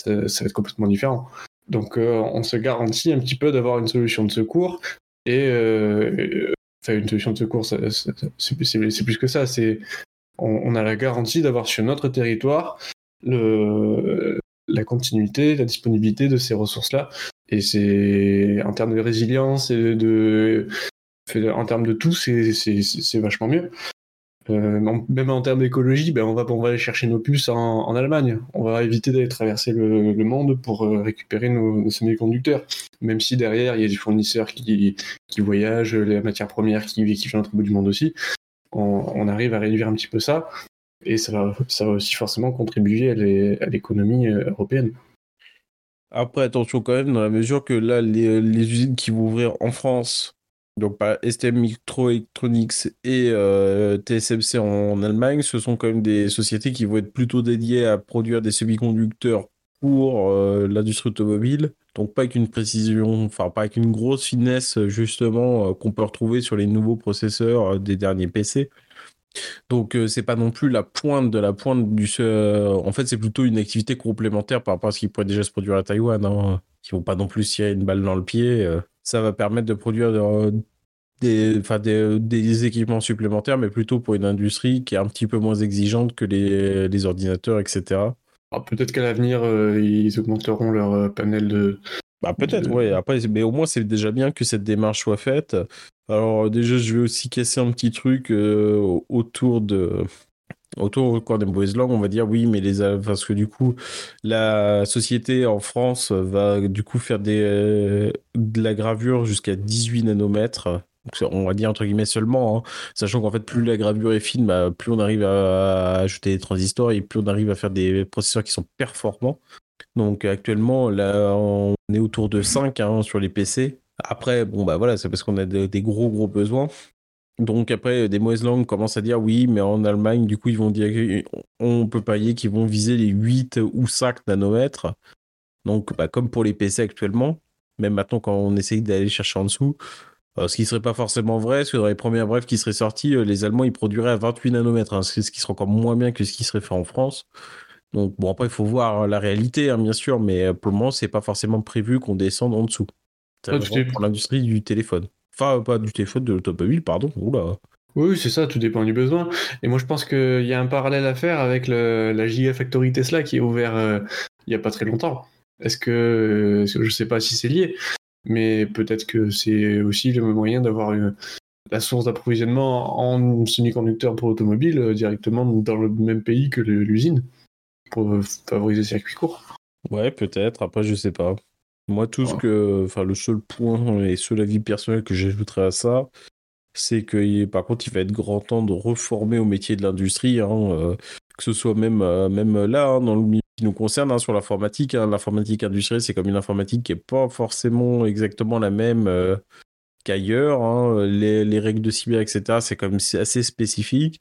ça, va être complètement différent. Donc euh, on se garantit un petit peu d'avoir une solution de secours et euh, enfin une solution de secours, c'est plus que ça. C'est on, a la garantie d'avoir sur notre territoire la continuité, la disponibilité de ces ressources-là. Et c'est en termes de résilience et de, en termes de tout, c'est vachement mieux. Euh, même en termes d'écologie, ben on, va, aller chercher nos puces en, Allemagne. On va éviter d'aller traverser le, monde pour euh, récupérer nos, semi-conducteurs. Même si derrière, il y a des fournisseurs qui, voyagent, les matières premières qui, qui viennent au bout du monde aussi. On, arrive à réduire un petit peu ça. Et ça va, aussi forcément contribuer à l'économie euh, européenne. Après, attention quand même, dans la mesure que là, les usines qui vont ouvrir en France donc par STM Microelectronics et euh, TSMC en, Allemagne, ce sont quand même des sociétés qui vont être plutôt dédiées à produire des semi-conducteurs pour euh, l'industrie automobile. Donc pas avec une précision, enfin pas avec une grosse finesse justement euh, qu'on peut retrouver sur les nouveaux processeurs des derniers PC. Donc c'est pas non plus la pointe de la pointe du. en fait c'est plutôt une activité complémentaire par rapport à ce qui pourrait déjà se produire à Taïwan. Hein, qui vont pas non plus tirer une balle dans le pied ça va permettre de produire euh, des, des, équipements supplémentaires, mais plutôt pour une industrie qui est un petit peu moins exigeante que les, ordinateurs, etc. Ah, peut-être qu'à l'avenir, euh, ils augmenteront leur euh, panel de. Bah, peut-être, oui. Après, mais au moins, c'est déjà bien que cette démarche soit faite. Alors, déjà, je vais aussi casser un petit truc autour de autour quoi, des mauvaises langues, on va dire oui, mais les parce que du coup, la société en France va du coup faire des, euh, de la gravure jusqu'à 18 nanomètres. on va dire entre guillemets seulement, hein. sachant qu'en fait plus la gravure est fine, bah, plus on arrive à, ajouter des transistors et plus on arrive à faire des processeurs qui sont performants. Donc actuellement là on est autour de 5 hein, sur les PC. Après bon bah voilà c'est parce qu'on a des gros gros besoins. Donc après, des mauvaises langues commencent à dire oui, mais en Allemagne, du coup, ils vont dire on peut parier qu'ils vont viser les 8 ou 5 nanomètres. Donc, bah, comme pour les PC actuellement, même maintenant quand on essaye d'aller chercher en dessous, euh, ce qui serait pas forcément vrai, parce que dans les premières brèves qui seraient sorties, euh, les Allemands ils produiraient à 28 nanomètres, hein, ce qui serait encore moins bien que ce qui serait fait en France. Donc bon après il faut voir la réalité hein, bien sûr, mais euh, pour le moment c'est pas forcément prévu qu'on descende en dessous. C'est pour l'industrie du téléphone. Enfin, pas du téléphone, de l'automobile, pardon. Oula. Oui, c'est ça, tout dépend du besoin. Et moi, je pense qu'il y a un parallèle à faire avec la Gigafactory Tesla qui est ouvert euh, il n'y a pas très longtemps. Est-ce que, euh, je ne sais pas si c'est lié, mais peut-être que c'est aussi le moyen d'avoir la source d'approvisionnement en semi-conducteur pour automobile euh, directement dans le même pays que l'usine pour favoriser le circuit court. Ouais, peut-être. Après, je sais pas. Moi, tout ce que. Enfin, le seul point et seul avis personnel que j'ajouterais à ça, c'est que par contre, il va être grand temps de reformer au métier de l'industrie, hein, euh, que ce soit même, euh, même là, hein, dans le milieu qui nous concerne, hein, sur l'informatique. l'informatique industrielle, c'est comme une informatique qui n'est pas forcément exactement la même euh, qu'ailleurs. Les, les, règles de cyber, etc., c'est comme assez spécifique.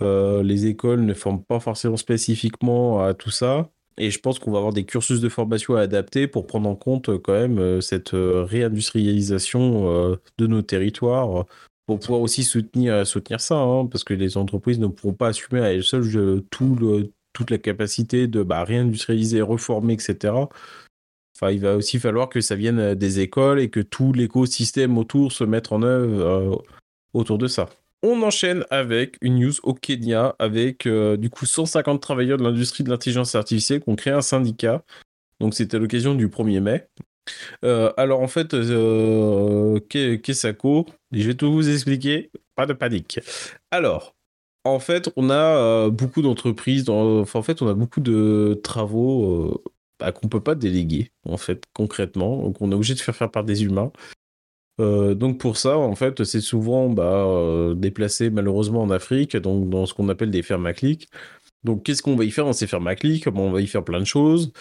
les écoles ne forment pas forcément spécifiquement à tout ça. Et je pense qu'on va avoir des cursus de formation à adapter pour prendre en compte euh, quand même euh, cette euh, réindustrialisation de nos territoires pour pouvoir aussi soutenir, soutenir ça, hein, parce que les entreprises ne pourront pas assumer à elles seules tout toute la capacité de bah, réindustrialiser, reformer, etc. Enfin, il va aussi falloir que ça vienne des écoles et que tout l'écosystème autour se mette en œuvre autour de ça. On enchaîne avec une news au Kenya avec euh, du coup 150 travailleurs de l'industrie de l'intelligence artificielle qui ont un syndicat. Donc c'était l'occasion du 1er mai. Euh, alors en fait, euh, Kesako, je vais tout vous expliquer, pas de panique. Alors, en fait, on a beaucoup d'entreprises, enfin, en fait, on a beaucoup de travaux bah, qu'on peut pas déléguer, en fait, concrètement, donc on est obligé de faire faire par des humains. Donc pour ça, en fait, c'est souvent bah, déplacé malheureusement en Afrique, donc dans ce qu'on appelle des fermes à clics. Donc qu'est-ce qu'on va y faire dans ces fermes à clics? On va y faire plein de choses.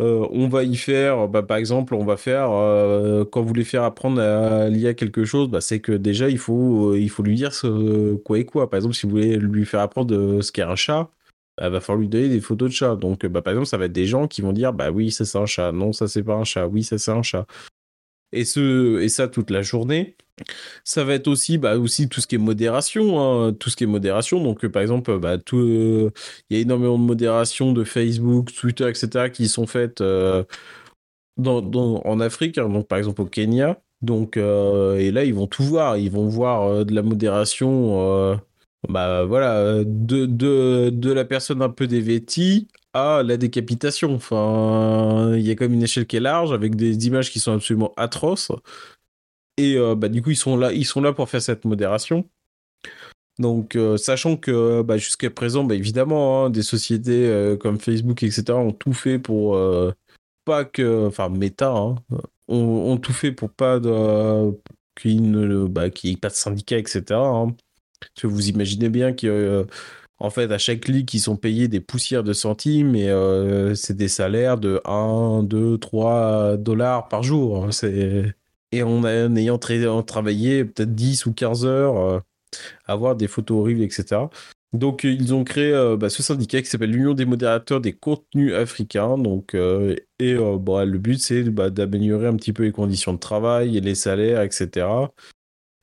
Euh, on va y faire, bah, par exemple, on va faire, euh, quand vous voulez faire apprendre à l'IA quelque chose, bah, c'est que déjà, il faut, euh, il faut lui dire quoi et quoi. Par exemple, si vous voulez lui faire apprendre ce qu'est un chat, il bah, va falloir lui donner des photos de chat. Donc, par exemple, ça va être des gens qui vont dire, bah oui, ça c'est un chat, non, ça c'est pas un chat, oui, ça c'est un chat. Et, ce, et ça toute la journée. Ça va être aussi, bah, aussi tout ce qui est modération, hein, tout ce qui est modération. Donc, euh, par exemple, bah, euh, il y a énormément de modération de Facebook, Twitter, etc., qui sont faites euh, en Afrique, hein. donc par exemple au Kenya. Donc, et là, ils vont tout voir. Ils vont voir de la modération, bah voilà, de, de, de la personne un peu dévêtie à la décapitation. Enfin, il y a comme une échelle qui est large avec des images qui sont absolument atroces. Et euh, bah, du coup, ils sont, là, ils sont là pour faire cette modération. Donc, euh, sachant que bah, jusqu'à présent, bah, évidemment, hein, des sociétés euh, comme Facebook, etc., ont tout fait pour pas que. Enfin, Meta, hein, ont, tout fait pour pas qu'il n'y ait pas de syndicat, etc. Hein. que vous imaginez bien qu'en fait, à chaque clic, ils sont payés des poussières de centimes et c'est des salaires de 1, 2, 3 dollars par jour. C'est et en, ayant travaillé peut-être 10 ou 15 heures, euh, avoir des photos horribles, etc. Donc, euh, ils ont créé euh, bah, ce syndicat qui s'appelle l'Union des modérateurs des contenus africains. Donc, et bah, le but, c'est bah, d'améliorer un petit peu les conditions de travail et les salaires, etc.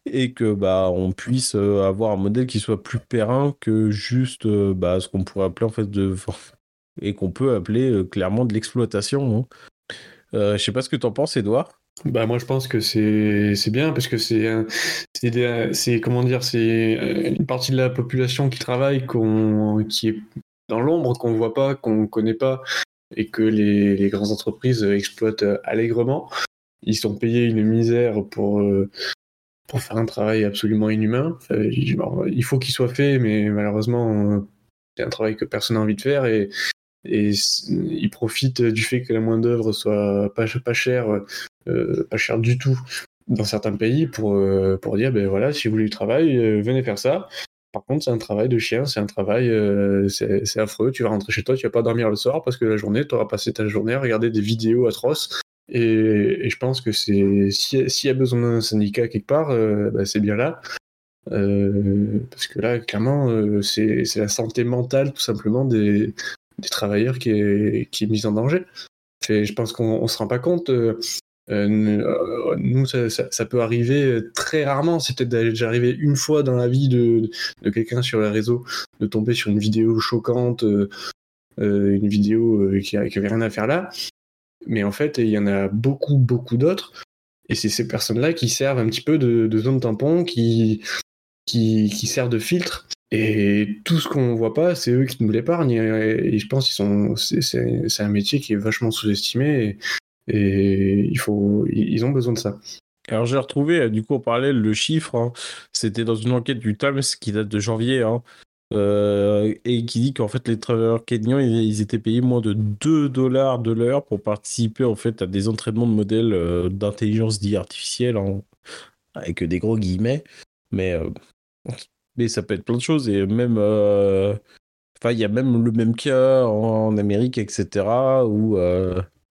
Et que bah, on puisse avoir un modèle qui soit plus périn que juste bah, ce qu'on pourrait appeler en fait de. (laughs) et qu'on peut appeler clairement de l'exploitation. Hein. je sais pas ce que tu en penses, Edouard. Bah moi je pense que c'est bien parce que c'est c'est comment dire c'est euh, une partie de la population qui travaille qu'on qui est dans l'ombre qu'on voit pas qu'on connaît pas et que les, les grandes entreprises exploitent allègrement ils sont payés une misère pour euh, pour faire un travail absolument inhumain il faut qu'il soit fait mais malheureusement c'est un travail que personne n'a envie de faire et ils profitent du fait que la main d'œuvre soit pas, pas chère euh, pas cher du tout dans certains pays pour, euh, pour dire ben voilà, si vous voulez du travail, euh, venez faire ça. Par contre, c'est un travail de chien, c'est un travail, c'est affreux. Tu vas rentrer chez toi, tu vas pas dormir le soir parce que la journée, tu auras passé ta journée à regarder des vidéos atroces. Et, je pense que c'est s'il y a besoin d'un syndicat quelque part, ben, c'est bien là. parce que là, clairement, c'est la santé mentale tout simplement des, des travailleurs qui est, qui est mise en danger. Je pense qu'on se rend pas compte. Euh, euh, nous, ça, peut arriver très rarement. C'est peut-être déjà arrivé une fois dans la vie de, quelqu'un sur les réseaux de tomber sur une vidéo choquante, euh, une vidéo qui, n'avait rien à faire là. Mais en fait, il y en a beaucoup, beaucoup d'autres. Et c'est ces personnes-là qui servent un petit peu de, zone tampon, qui, qui, servent de filtre. Et tout ce qu'on voit pas, c'est eux qui nous l'épargnent. Et, je pense que c'est un métier qui est vachement sous-estimé. Et il faut, ils ont besoin de ça. Alors j'ai retrouvé euh, du coup en parallèle le chiffre, hein. c'était dans une enquête du Times qui date de janvier, hein. Euh, et qui dit qu'en fait les travailleurs kenyans ils, étaient payés moins de 2 dollars de l'heure pour participer en fait à des entraînements de modèles euh, d'intelligence dit artificielle, hein, avec des gros guillemets, mais, mais ça peut être plein de choses, et même... Enfin, il y a même le même cas en, Amérique, etc., où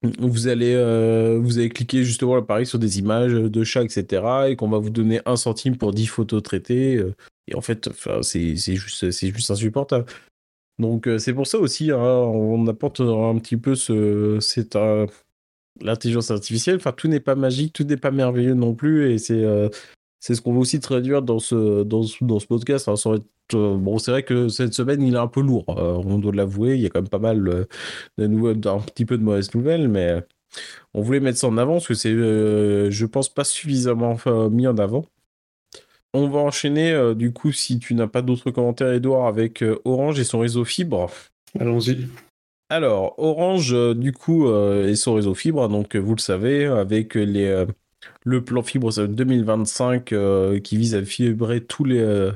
vous allez, euh, vous allez cliquer justement pareil sur des images de chats, etc. et qu'on va vous donner un centime pour 10 photos traitées. Euh, et en fait, c'est juste, juste insupportable. Donc euh, c'est pour ça aussi, hein, on apporte un petit peu ce, l'intelligence artificielle. Enfin, tout n'est pas magique, tout n'est pas merveilleux non plus. Et c'est c'est ce qu'on veut aussi traduire dans ce, dans dans ce podcast. Hein, euh, bon, c'est vrai que cette semaine, il est un peu lourd, euh, on doit l'avouer. Il y a quand même pas mal euh, de nouvelles, un petit peu de mauvaises nouvelles, mais on voulait mettre ça en avant parce que c'est, je pense, pas suffisamment mis en avant. On va enchaîner, du coup, si tu n'as pas d'autres commentaires, Edouard, avec Orange et son réseau fibre. Allons-y. Alors, Orange, du coup, et son réseau fibre, donc vous le savez, avec les le plan fibre 2025 euh, qui vise à fibrer tous les, euh,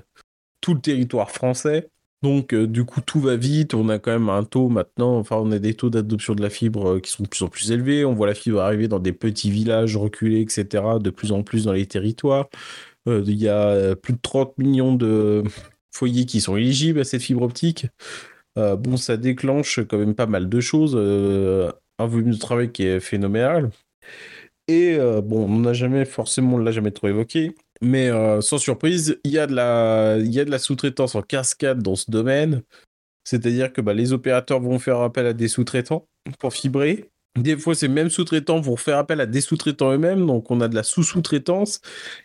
tout le territoire français. Donc, du coup, tout va vite. On a quand même un taux maintenant, enfin, on a des taux d'adoption de la fibre qui sont de plus en plus élevés. On voit la fibre arriver dans des petits villages reculés, etc., de plus en plus dans les territoires. Il y a plus de 30 millions de foyers qui sont éligibles à cette fibre optique. bon, ça déclenche quand même pas mal de choses. un volume de travail qui est phénoménal. Et bon, on n'a jamais forcément, on l'a jamais trop évoqué, mais sans surprise, il y a de la, il y a de la sous-traitance en cascade dans ce domaine. C'est-à-dire que bah, les opérateurs vont faire appel à des sous-traitants pour fibrer. Des fois, ces mêmes sous-traitants vont faire appel à des sous-traitants eux-mêmes, donc on a de la sous-sous-traitance.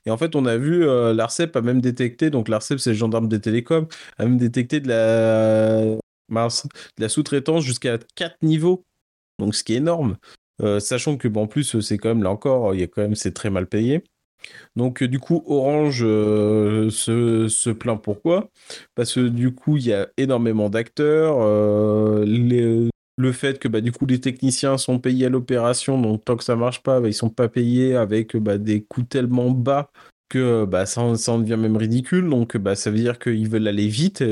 Et en fait, on a vu, l'ARCEP a même détecté, donc l'ARCEP, c'est le gendarme des télécoms, a même détecté de la, de la sous-traitance jusqu'à 4 niveaux. Donc, ce qui est énorme. Sachant que, bon, en plus, c'est quand même, là encore, c'est très mal payé. Donc du coup, Orange se, se, plaint pourquoi? Parce que du coup, il y a énormément d'acteurs. le fait que bah, du coup les techniciens sont payés à l'opération, donc tant que ça marche pas, bah, ils sont pas payés avec bah, des coûts tellement bas que bah, ça, ça en devient même ridicule. Donc bah, ça veut dire qu'ils veulent aller vite,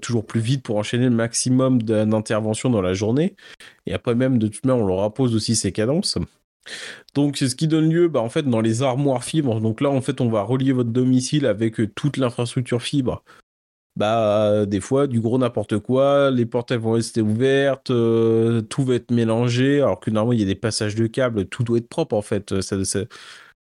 toujours plus vite pour enchaîner le maximum d'interventions dans la journée. Et après même, de toute manière, on leur impose aussi ces cadences. Donc, c'est ce qui donne lieu, bah, en fait, dans les armoires fibres. Donc là, en fait, on va relier votre domicile avec euh, toute l'infrastructure fibre. Bah, des fois, du gros n'importe quoi, les portes vont rester ouvertes, euh, tout va être mélangé, alors que normalement, il y a des passages de câbles, tout doit être propre, en fait.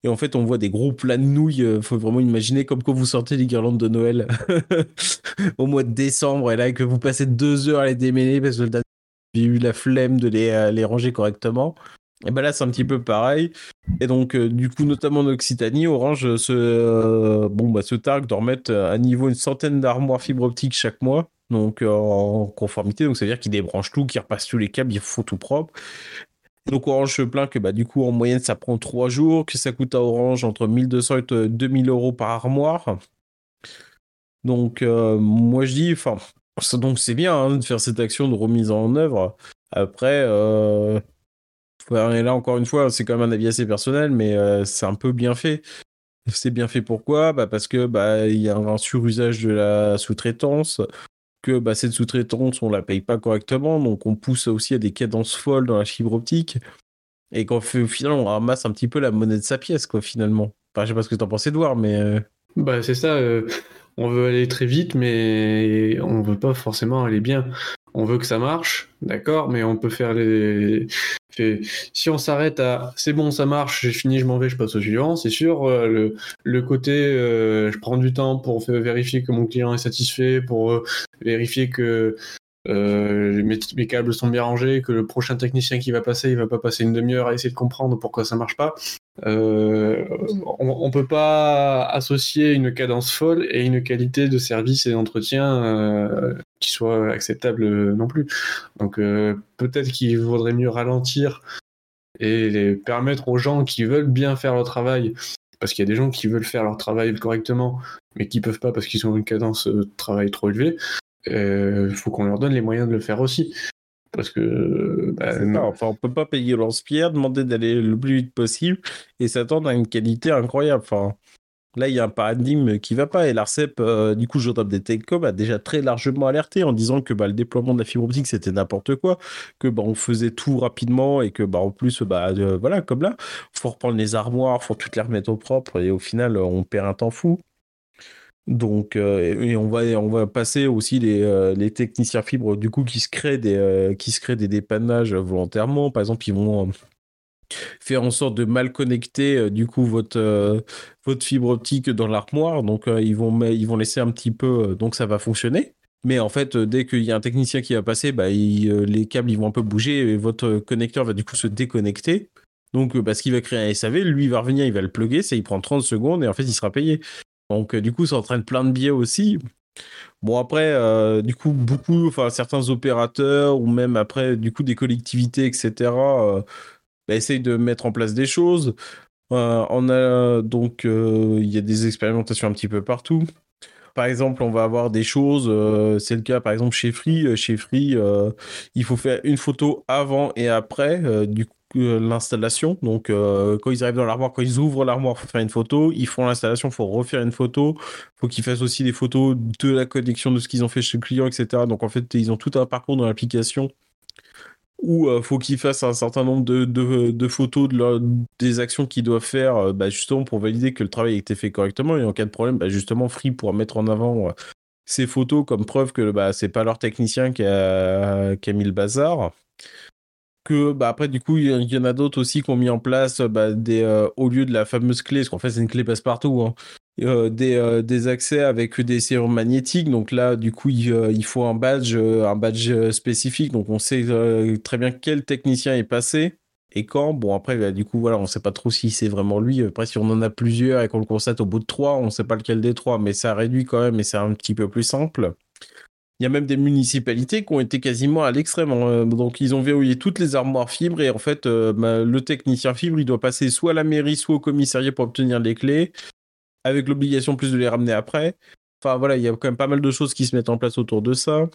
Et en fait, on voit des gros plats de nouilles. Il euh, faut vraiment imaginer comme quand vous sortez les guirlandes de Noël (laughs) au mois de décembre et là que vous passez deux heures à les démêler parce que vous avez eu la flemme de les, les ranger correctement. Et ben là, c'est un petit peu pareil. Et donc, euh, du coup, notamment en Occitanie, Orange se, euh, bah, se targue de remettre à niveau une centaine d'armoires fibre optique chaque mois, donc euh, en conformité. Donc, ça veut dire qu'ils débranchent tout, qu'ils repassent tous les câbles, ils font tout propre. Donc, Orange se plaint que bah, du coup, en moyenne, ça prend trois jours, que ça coûte à Orange entre 1200 et 2000 euros par armoire. Donc, moi, je dis, enfin, donc c'est bien hein, de faire cette action de remise en œuvre. Après, et là, encore une fois, c'est quand même un avis assez personnel, mais euh, c'est un peu bien fait. C'est bien fait pourquoi? Bah Parce que bah il y a un surusage de la sous-traitance, que bah, cette sous-traitance, on la paye pas correctement, donc on pousse aussi à des cadences folles dans la fibre optique, et qu'au final, on ramasse un petit peu la monnaie de sa pièce, quoi, finalement. Enfin, je sais pas ce que tu en pensais, Edouard, mais... Euh, bah, c'est ça, euh, on veut aller très vite, mais on veut pas forcément aller bien on veut que ça marche, d'accord, mais on peut faire les. Si on s'arrête à c'est bon, ça marche, j'ai fini, je m'en vais, je passe au suivant, c'est sûr. Euh, le, côté, euh, je prends du temps pour vérifier que mon client est satisfait, pour euh, vérifier que euh, mes, câbles sont bien rangés, que le prochain technicien qui va passer, il va pas passer une demi-heure à essayer de comprendre pourquoi ça marche pas. Euh, on, ne peut pas associer une cadence folle et une qualité de service et d'entretien euh, qui soit acceptable non plus. Donc peut-être qu'il vaudrait mieux ralentir et permettre aux gens qui veulent bien faire leur travail, parce qu'il y a des gens qui veulent faire leur travail correctement, mais qui peuvent pas parce qu'ils ont une cadence de travail trop élevée, il euh, faut qu'on leur donne les moyens de le faire aussi. Parce que. Bah, enfin, on peut pas payer lance-pierre, demander d'aller le plus vite possible et s'attendre à une qualité incroyable. Enfin, là, il y a un paradigme qui va pas. Et l'ARCEP, euh, du coup, Jotap des Télécoms a déjà très largement alerté en disant que bah, le déploiement de la fibre optique, c'était n'importe quoi, que bah, on faisait tout rapidement et que, bah, en plus, bah, euh, voilà, comme là, faut reprendre les armoires, faut toutes les remettre au propre et au final, on perd un temps fou. Donc, euh, et on va, on va passer aussi les, euh, les, techniciens fibres du coup qui se créent des, euh, qui se créent des dépannages volontairement. Par exemple, ils vont faire en sorte de mal connecter du coup votre, votre fibre optique dans l'armoire. Donc, ils, vont, ils vont laisser un petit peu, donc ça va fonctionner. Mais en fait, dès qu'il y a un technicien qui va passer, bah, les câbles ils vont un peu bouger et votre connecteur va du coup se déconnecter. Donc, bah, ce qui va créer un SAV, lui il va revenir, il va le plugger, ça il prend 30 secondes et en fait il sera payé. Donc, euh, du coup, ça entraîne plein de biais aussi. Bon, après, euh, du coup, beaucoup, enfin, certains opérateurs ou même après, du coup, des collectivités, etc., euh, bah, essayent de mettre en place des choses. on a donc, il y a des expérimentations un petit peu partout. Par exemple, on va avoir des choses, c'est le cas par exemple chez Free. Chez Free, il faut faire une photo avant et après. L'installation. Donc, quand ils arrivent dans l'armoire, quand ils ouvrent l'armoire pour faire une photo, ils font l'installation, faut refaire une photo. Faut qu'ils fassent aussi des photos de la connexion de ce qu'ils ont fait chez le client, etc. Donc, en fait, ils ont tout un parcours dans l'application où il faut qu'ils fassent un certain nombre de, photos de des actions qu'ils doivent faire, bah, justement pour valider que le travail a été fait correctement. Et en cas de problème, bah, justement, Free pourra mettre en avant ces photos comme preuve que bah, c'est pas leur technicien qui a, qui a mis le bazar. Que bah, après, du coup, il y, en a d'autres aussi qui ont mis en place bah, des, euh, au lieu de la fameuse clé, parce qu'en fait, c'est une clé passe-partout, hein, euh, des, euh, des, accès avec des serrures magnétiques. Donc là, du coup, il, il faut un badge, un badge spécifique. Donc on sait très bien quel technicien est passé et quand. Bon, après, bah, du coup, voilà, on sait pas trop si c'est vraiment lui. Après, si on en a plusieurs et qu'on le constate au bout de trois, on sait pas lequel des trois, mais ça réduit quand même et c'est un petit peu plus simple. Il y a même des municipalités qui ont été quasiment à l'extrême. Hein. Donc, ils ont verrouillé toutes les armoires fibres et en fait, euh, bah, le technicien fibre, il doit passer soit à la mairie, soit au commissariat pour obtenir les clés, avec l'obligation plus de les ramener après. Enfin, voilà, il y a quand même pas mal de choses qui se mettent en place autour de ça.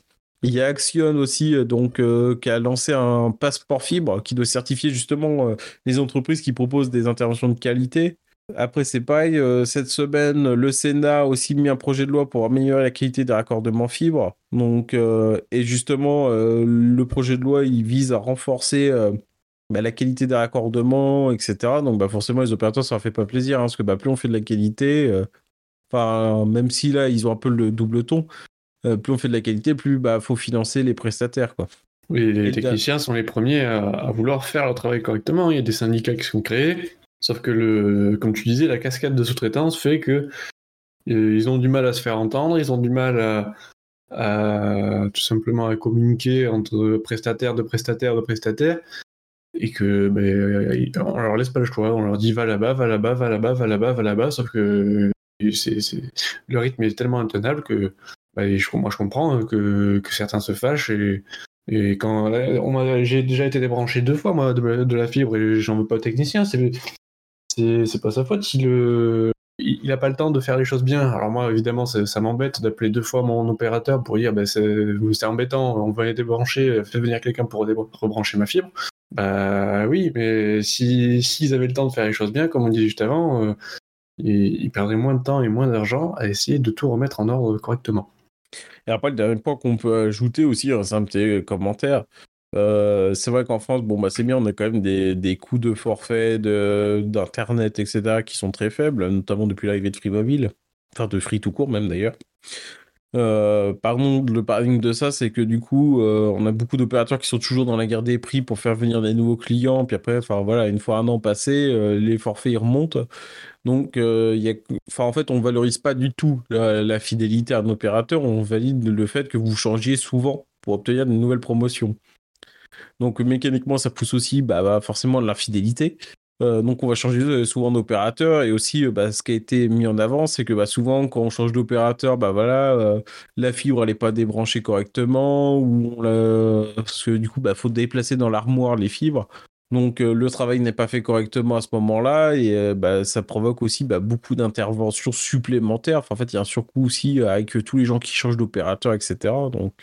Il y a Action aussi, euh, donc, euh, qui a lancé un passeport fibre qui doit certifier justement les entreprises qui proposent des interventions de qualité. Après, c'est pareil, cette semaine, le Sénat a aussi mis un projet de loi pour améliorer la qualité des raccordements fibre. Donc, et justement, le projet de loi, il vise à renforcer bah, la qualité des raccordements, etc. Donc, bah, forcément, les opérateurs, ça leur fait pas plaisir, hein, parce que bah, plus on fait de la qualité, enfin, même si là, ils ont un peu le double ton, euh, plus on fait de la qualité, plus bah faut financer les prestataires quoi. Oui, les techniciens sont les premiers à, vouloir faire leur travail correctement. Il y a des syndicats qui sont créés, sauf que le, comme tu disais, la cascade de sous-traitance fait que euh, ils ont du mal à se faire entendre, ils ont du mal à, tout simplement à communiquer entre prestataires de prestataires de prestataires. Et que ben, on leur laisse pas le choix, on leur dit va là-bas, va là-bas, va là-bas, va là-bas, va là-bas, sauf que le rythme est tellement intenable que bah, moi je comprends hein, que, certains se fâchent et, quand j'ai déjà été débranché deux fois moi de, la fibre et j'en veux pas au technicien, c'est c'est pas sa faute. Il euh, il a pas le temps de faire les choses bien. Alors moi évidemment ça m'embête d'appeler deux fois mon opérateur pour dire bah, c'est embêtant, on va les débrancher, fais venir quelqu'un pour rebrancher ma fibre. Bah oui, mais si s'ils avaient le temps de faire les choses bien, comme on dit juste avant, euh, ils perdraient moins de temps et moins d'argent à essayer de tout remettre en ordre correctement. Et après, le dernier point qu'on peut ajouter aussi, c'est un petit commentaire. Euh, c'est vrai qu'en France, bon, bah, c'est bien, on a quand même des, des coûts de forfait, d'Internet, etc., qui sont très faibles, notamment depuis l'arrivée de Free Mobile, enfin de Free tout court même d'ailleurs. Euh, le paradigme de ça, c'est que du coup, euh, on a beaucoup d'opérateurs qui sont toujours dans la guerre des prix pour faire venir des nouveaux clients. Puis après, enfin voilà, une fois un an passé, les forfaits ils remontent. Donc, enfin en fait, on valorise pas du tout la, fidélité à un opérateur. On valide le fait que vous changiez souvent pour obtenir de nouvelles promotions. Donc mécaniquement, ça pousse aussi bah, bah forcément de l'infidélité. Euh, donc on va changer euh, souvent d'opérateur. Et aussi euh, bah, ce qui a été mis en avant c'est que bah, souvent quand on change d'opérateur bah voilà la fibre elle est pas débranchée correctement ou parce que du coup bah faut déplacer dans l'armoire les fibres. Donc le travail n'est pas fait correctement à ce moment-là et bah, ça provoque aussi bah, beaucoup d'interventions supplémentaires. En fait il y a un surcoût aussi avec tous les gens qui changent d'opérateur etc donc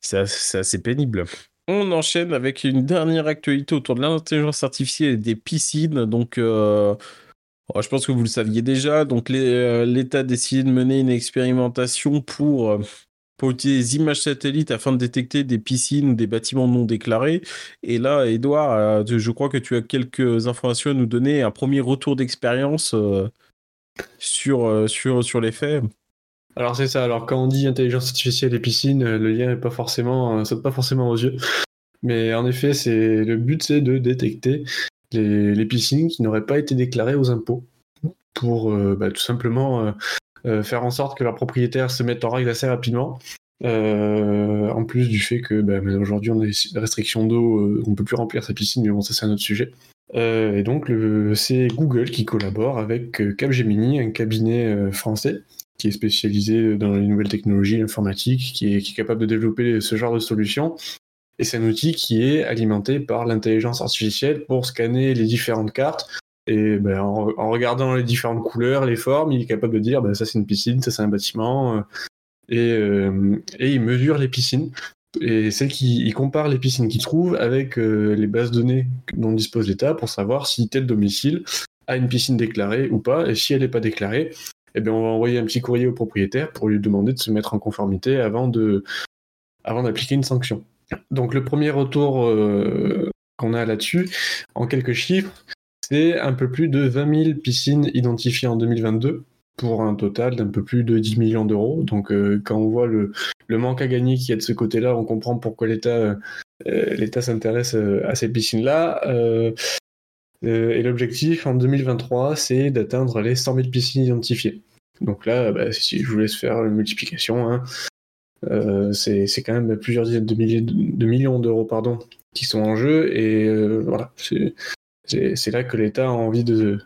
c'est assez pénible on enchaîne avec une dernière actualité autour de l'intelligence artificielle et des piscines. Donc, euh, oh, je pense que vous le saviez déjà. Donc, euh, l'État a décidé de mener une expérimentation pour, euh, pour utiliser des images satellites afin de détecter des piscines ou des bâtiments non déclarés. Et là, Edouard, je crois que tu as quelques informations à nous donner, un premier retour d'expérience sur, sur, sur les faits. Alors c'est ça. Alors quand on dit intelligence artificielle et piscine, euh, le lien n'est pas forcément, euh, saute pas forcément aux yeux. (laughs) Mais en effet, c'est le but, c'est de détecter les, piscines qui n'auraient pas été déclarées aux impôts pour euh, bah, tout simplement faire en sorte que leurs propriétaires se mettent en règle assez rapidement. en plus du fait que bah, aujourd'hui on a des restrictions d'eau, on ne peut plus remplir sa piscine, mais bon ça c'est un autre sujet. et donc c'est Google qui collabore avec Capgemini, un cabinet français qui est spécialisé dans les nouvelles technologies, l'informatique, qui est, capable de développer ce genre de solutions. Et c'est un outil qui est alimenté par l'intelligence artificielle pour scanner les différentes cartes. Et ben, en, regardant les différentes couleurs, les formes, il est capable de dire ben, ça c'est une piscine, ça c'est un bâtiment. Euh, et, euh, et, il mesure les piscines et c'est qu'il compare les piscines qu'il trouve avec les bases données dont dispose l'État pour savoir si tel domicile a une piscine déclarée ou pas, et si elle n'est pas déclarée, eh bien, on va envoyer un petit courrier au propriétaire pour lui demander de se mettre en conformité avant de, avant d'appliquer une sanction. Donc le premier retour euh, qu'on a là-dessus, en quelques chiffres, c'est un peu plus de 20 000 piscines identifiées en 2022 pour un total d'un peu plus de 10 millions d'euros. Donc euh, quand on voit le, manque à gagner qu'il y a de ce côté-là, on comprend pourquoi l'État euh, s'intéresse à ces piscines-là. et l'objectif en 2023, c'est d'atteindre les 100 000 piscines identifiées. Donc là, bah, si je vous laisse faire la multiplication, hein, euh, c'est quand même plusieurs dizaines de, milliers de, millions d'euros qui sont en jeu. Et euh, voilà, c'est là que l'État a envie de,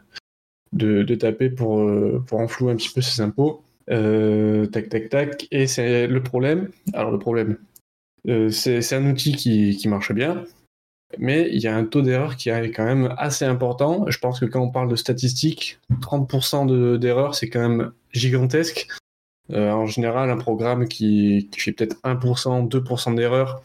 taper pour, euh, pour enflouer un petit peu ses impôts. tac, tac, tac. Et c'est le problème. Alors, le problème, c'est un outil qui, marche bien. Mais il y a un taux d'erreur qui est quand même assez important. Je pense que quand on parle de statistiques, 30% d'erreur, c'est quand même gigantesque. Euh, en général, un programme qui, fait peut-être 1%, 2% d'erreur,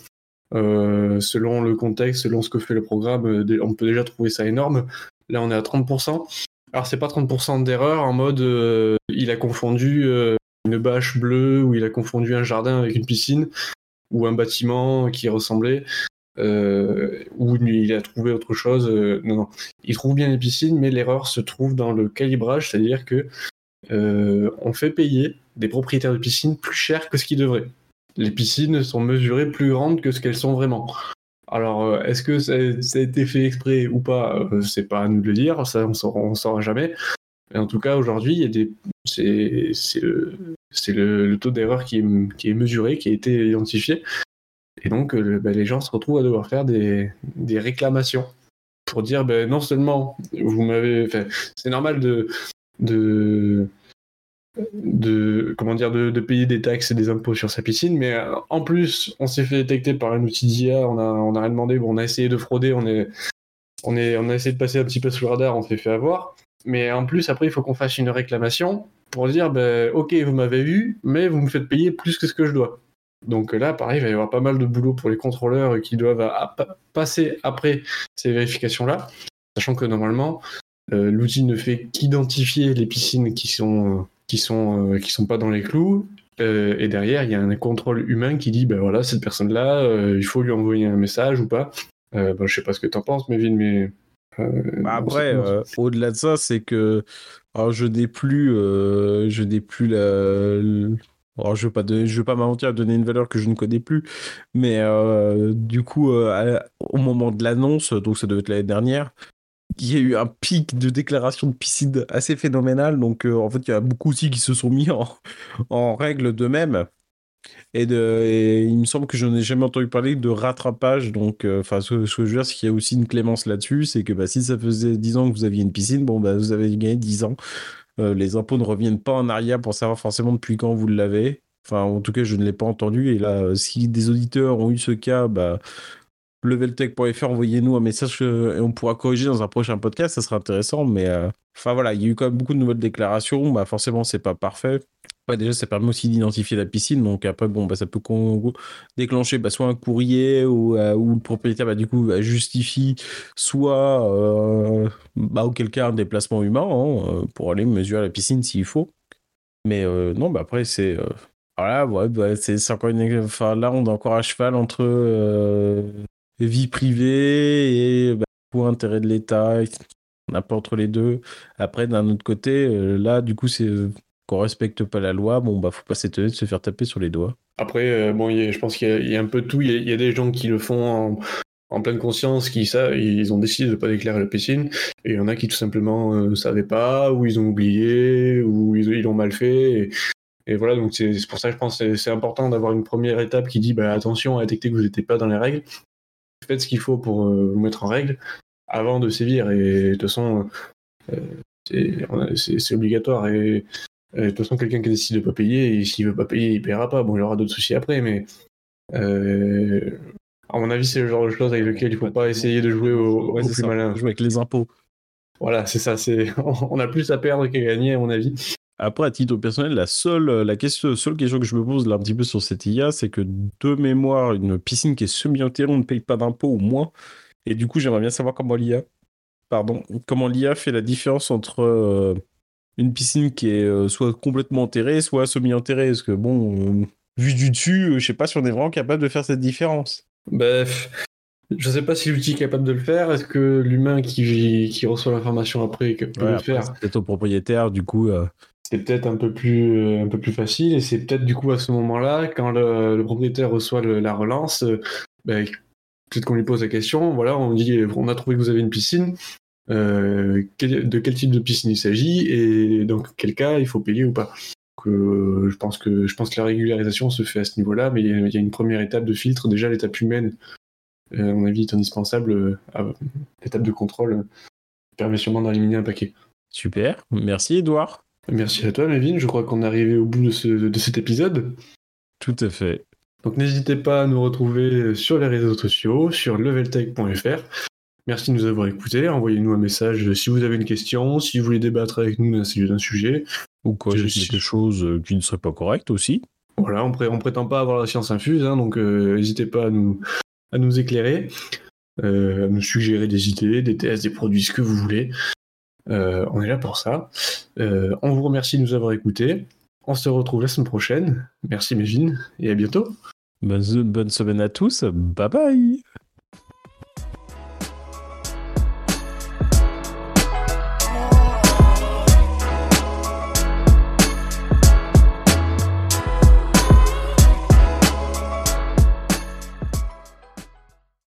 euh, selon le contexte, selon ce que fait le programme, euh, on peut déjà trouver ça énorme. Là, on est à 30%. Alors, c'est pas 30% d'erreur en mode il a confondu une bâche bleue ou il a confondu un jardin avec une piscine ou un bâtiment qui ressemblait. Ou il a trouvé autre chose. non, non. Il trouve bien les piscines, mais l'erreur se trouve dans le calibrage, c'est-à-dire que on fait payer des propriétaires de piscines plus cher que ce qu'ils devraient. Les piscines sont mesurées plus grandes que ce qu'elles sont vraiment. Alors, euh, est-ce que ça, a été fait exprès ou pas euh, C'est pas à nous de le dire, ça on ne saura jamais. Mais en tout cas, aujourd'hui, c'est le, taux d'erreur qui est, mesuré, qui a été identifié. Et donc, euh, bah, les gens se retrouvent à devoir faire des, réclamations pour dire ben, non seulement vous m'avez. C'est normal de, comment dire de, payer des taxes et des impôts sur sa piscine mais euh, en plus on s'est fait détecter par un outil d'IA on a on a rien demandé bon on a essayé de frauder on est on est on a essayé de passer un petit peu sous le radar on s'est fait avoir mais en plus après il faut qu'on fasse une réclamation pour dire ben ok vous m'avez vu mais vous me faites payer plus que ce que je dois donc là pareil il va y avoir pas mal de boulot pour les contrôleurs qui doivent passer après ces vérifications là sachant que normalement euh, l'outil ne fait qu'identifier les piscines qui sont euh, qui sont euh, qui sont pas dans les clous. Euh, et derrière il y a un contrôle humain qui dit ben voilà cette personne là euh, il faut lui envoyer un message ou pas. Euh, ben, je sais pas ce que tu en penses Mévin mais bah après au-delà de ça c'est que alors, je n'ai plus je n'ai plus la alors, je veux pas je veux pas à donner une valeur que je ne connais plus, mais du coup, au moment de l'annonce, donc ça devait être l'année dernière, il y a eu un pic de déclaration de piscine assez phénoménal. Donc, euh, en fait, il y a beaucoup aussi qui se sont mis en, en règle d'eux-mêmes. Et, de, il me semble que je n'ai jamais entendu parler de rattrapage. Donc, euh, ce, que je veux dire, c'est qu'il y a aussi une clémence là-dessus. C'est que bah, si ça faisait 10 ans que vous aviez une piscine, bon, bah, vous avez gagné 10 ans. Euh, les impôts ne reviennent pas en arrière pour savoir forcément depuis quand vous l'avez. Enfin, en tout cas, je ne l'ai pas entendu. Et là, si des auditeurs ont eu ce cas, bah, leveltech.fr, envoyez-nous un message et on pourra corriger dans un prochain podcast, ça sera intéressant. Mais euh, enfin voilà, il y a eu quand même beaucoup de nouvelles déclarations. Bah, forcément, c'est pas parfait. Déjà, ça permet aussi d'identifier la piscine. Donc après, bon, bah, ça peut déclencher bah, soit un courrier ou, euh, le propriétaire bah, du coup justifie, soit euh, bah, auquel cas un déplacement humain hein, pour aller mesurer la piscine s'il faut. Mais non, bah après, c'est. Voilà, ouais, bah, c'est encore une. Enfin, là, on est encore à cheval entre vie privée et bah, intérêt de l'État. On pas entre les deux. Après, d'un autre côté, euh, là, du coup, c'est euh, qu'on respecte pas la loi. Bon, bah, faut pas s'étonner de se faire taper sur les doigts. Après, euh, bon, je pense qu'il y, a un peu de tout. Il y, a des gens qui le font en, pleine conscience, qui ça, ils ont décidé de pas déclarer la piscine. Et il y en a qui tout simplement ne savaient pas, ou ils ont oublié, ou ils l'ont mal fait. Et, voilà, donc c'est pour ça que je pense que c'est important d'avoir une première étape qui dit bah, attention à détecter que vous n'étiez pas dans les règles faites ce qu'il faut pour euh, vous mettre en règle avant de sévir. Et de toute façon, euh, c'est obligatoire. Et, de toute façon, quelqu'un qui décide de pas payer, et s'il veut pas payer, il paiera pas. Bon, il y aura d'autres soucis après, mais euh, à mon avis, c'est le genre de choses avec lequel il faut pas essayer de jouer au, plus malin. Jouer avec les impôts. Voilà, c'est ça. C'est (laughs) on a plus à perdre qu'à gagner, à mon avis. Après, à titre personnel, la seule, la question, seule question que je me pose là un petit peu sur cette IA, c'est que de mémoire, une piscine qui est semi-enterrée, on ne paye pas d'impôts au moins. Et du coup, j'aimerais bien savoir comment l'IA, pardon, comment l'IA fait la différence entre euh, une piscine qui est euh, soit complètement enterrée, soit semi-enterrée. Parce que bon, euh, vu du dessus, je sais pas si on est vraiment capable de faire cette différence. Bref, je sais pas si l'outil est capable de le faire. Est-ce que l'humain qui, qui reçoit l'information après peut le faire? C'est peut-être au propriétaire, du coup. C'est peut-être un peu plus un peu plus facile et c'est peut-être du coup à ce moment-là quand le, propriétaire reçoit la relance, ben, peut-être qu'on lui pose la question. Voilà, on dit on a trouvé que vous avez une piscine. Euh, de quel type de piscine il s'agit et dans quel cas il faut payer ou pas. Euh, je, pense que, je pense que la régularisation se fait à ce niveau-là, mais il y, a une première étape de filtre. Déjà, l'étape humaine, euh, à mon avis, est indispensable. l'étape de contrôle permet sûrement d'éliminer un paquet. Super, merci Edouard. Merci à toi, Mévin. Je crois qu'on est arrivé au bout de, de cet épisode. Tout à fait. Donc n'hésitez pas à nous retrouver sur les réseaux sociaux, sur leveltech.fr. Merci de nous avoir écoutés. Envoyez-nous un message si vous avez une question, si vous voulez débattre avec nous d'un sujet. Ou quoi, quelque chose euh, qui ne serait pas correct aussi. Voilà, on, ne prétend pas avoir la science infuse, hein, donc euh, n'hésitez pas à nous, à nous éclairer, euh, à nous suggérer des idées, des tests, des produits, ce que vous voulez. on est là pour ça. on vous remercie de nous avoir écoutés. On se retrouve la semaine prochaine. Merci Mévin et à bientôt. Bonne, bonne semaine à tous. Bye bye.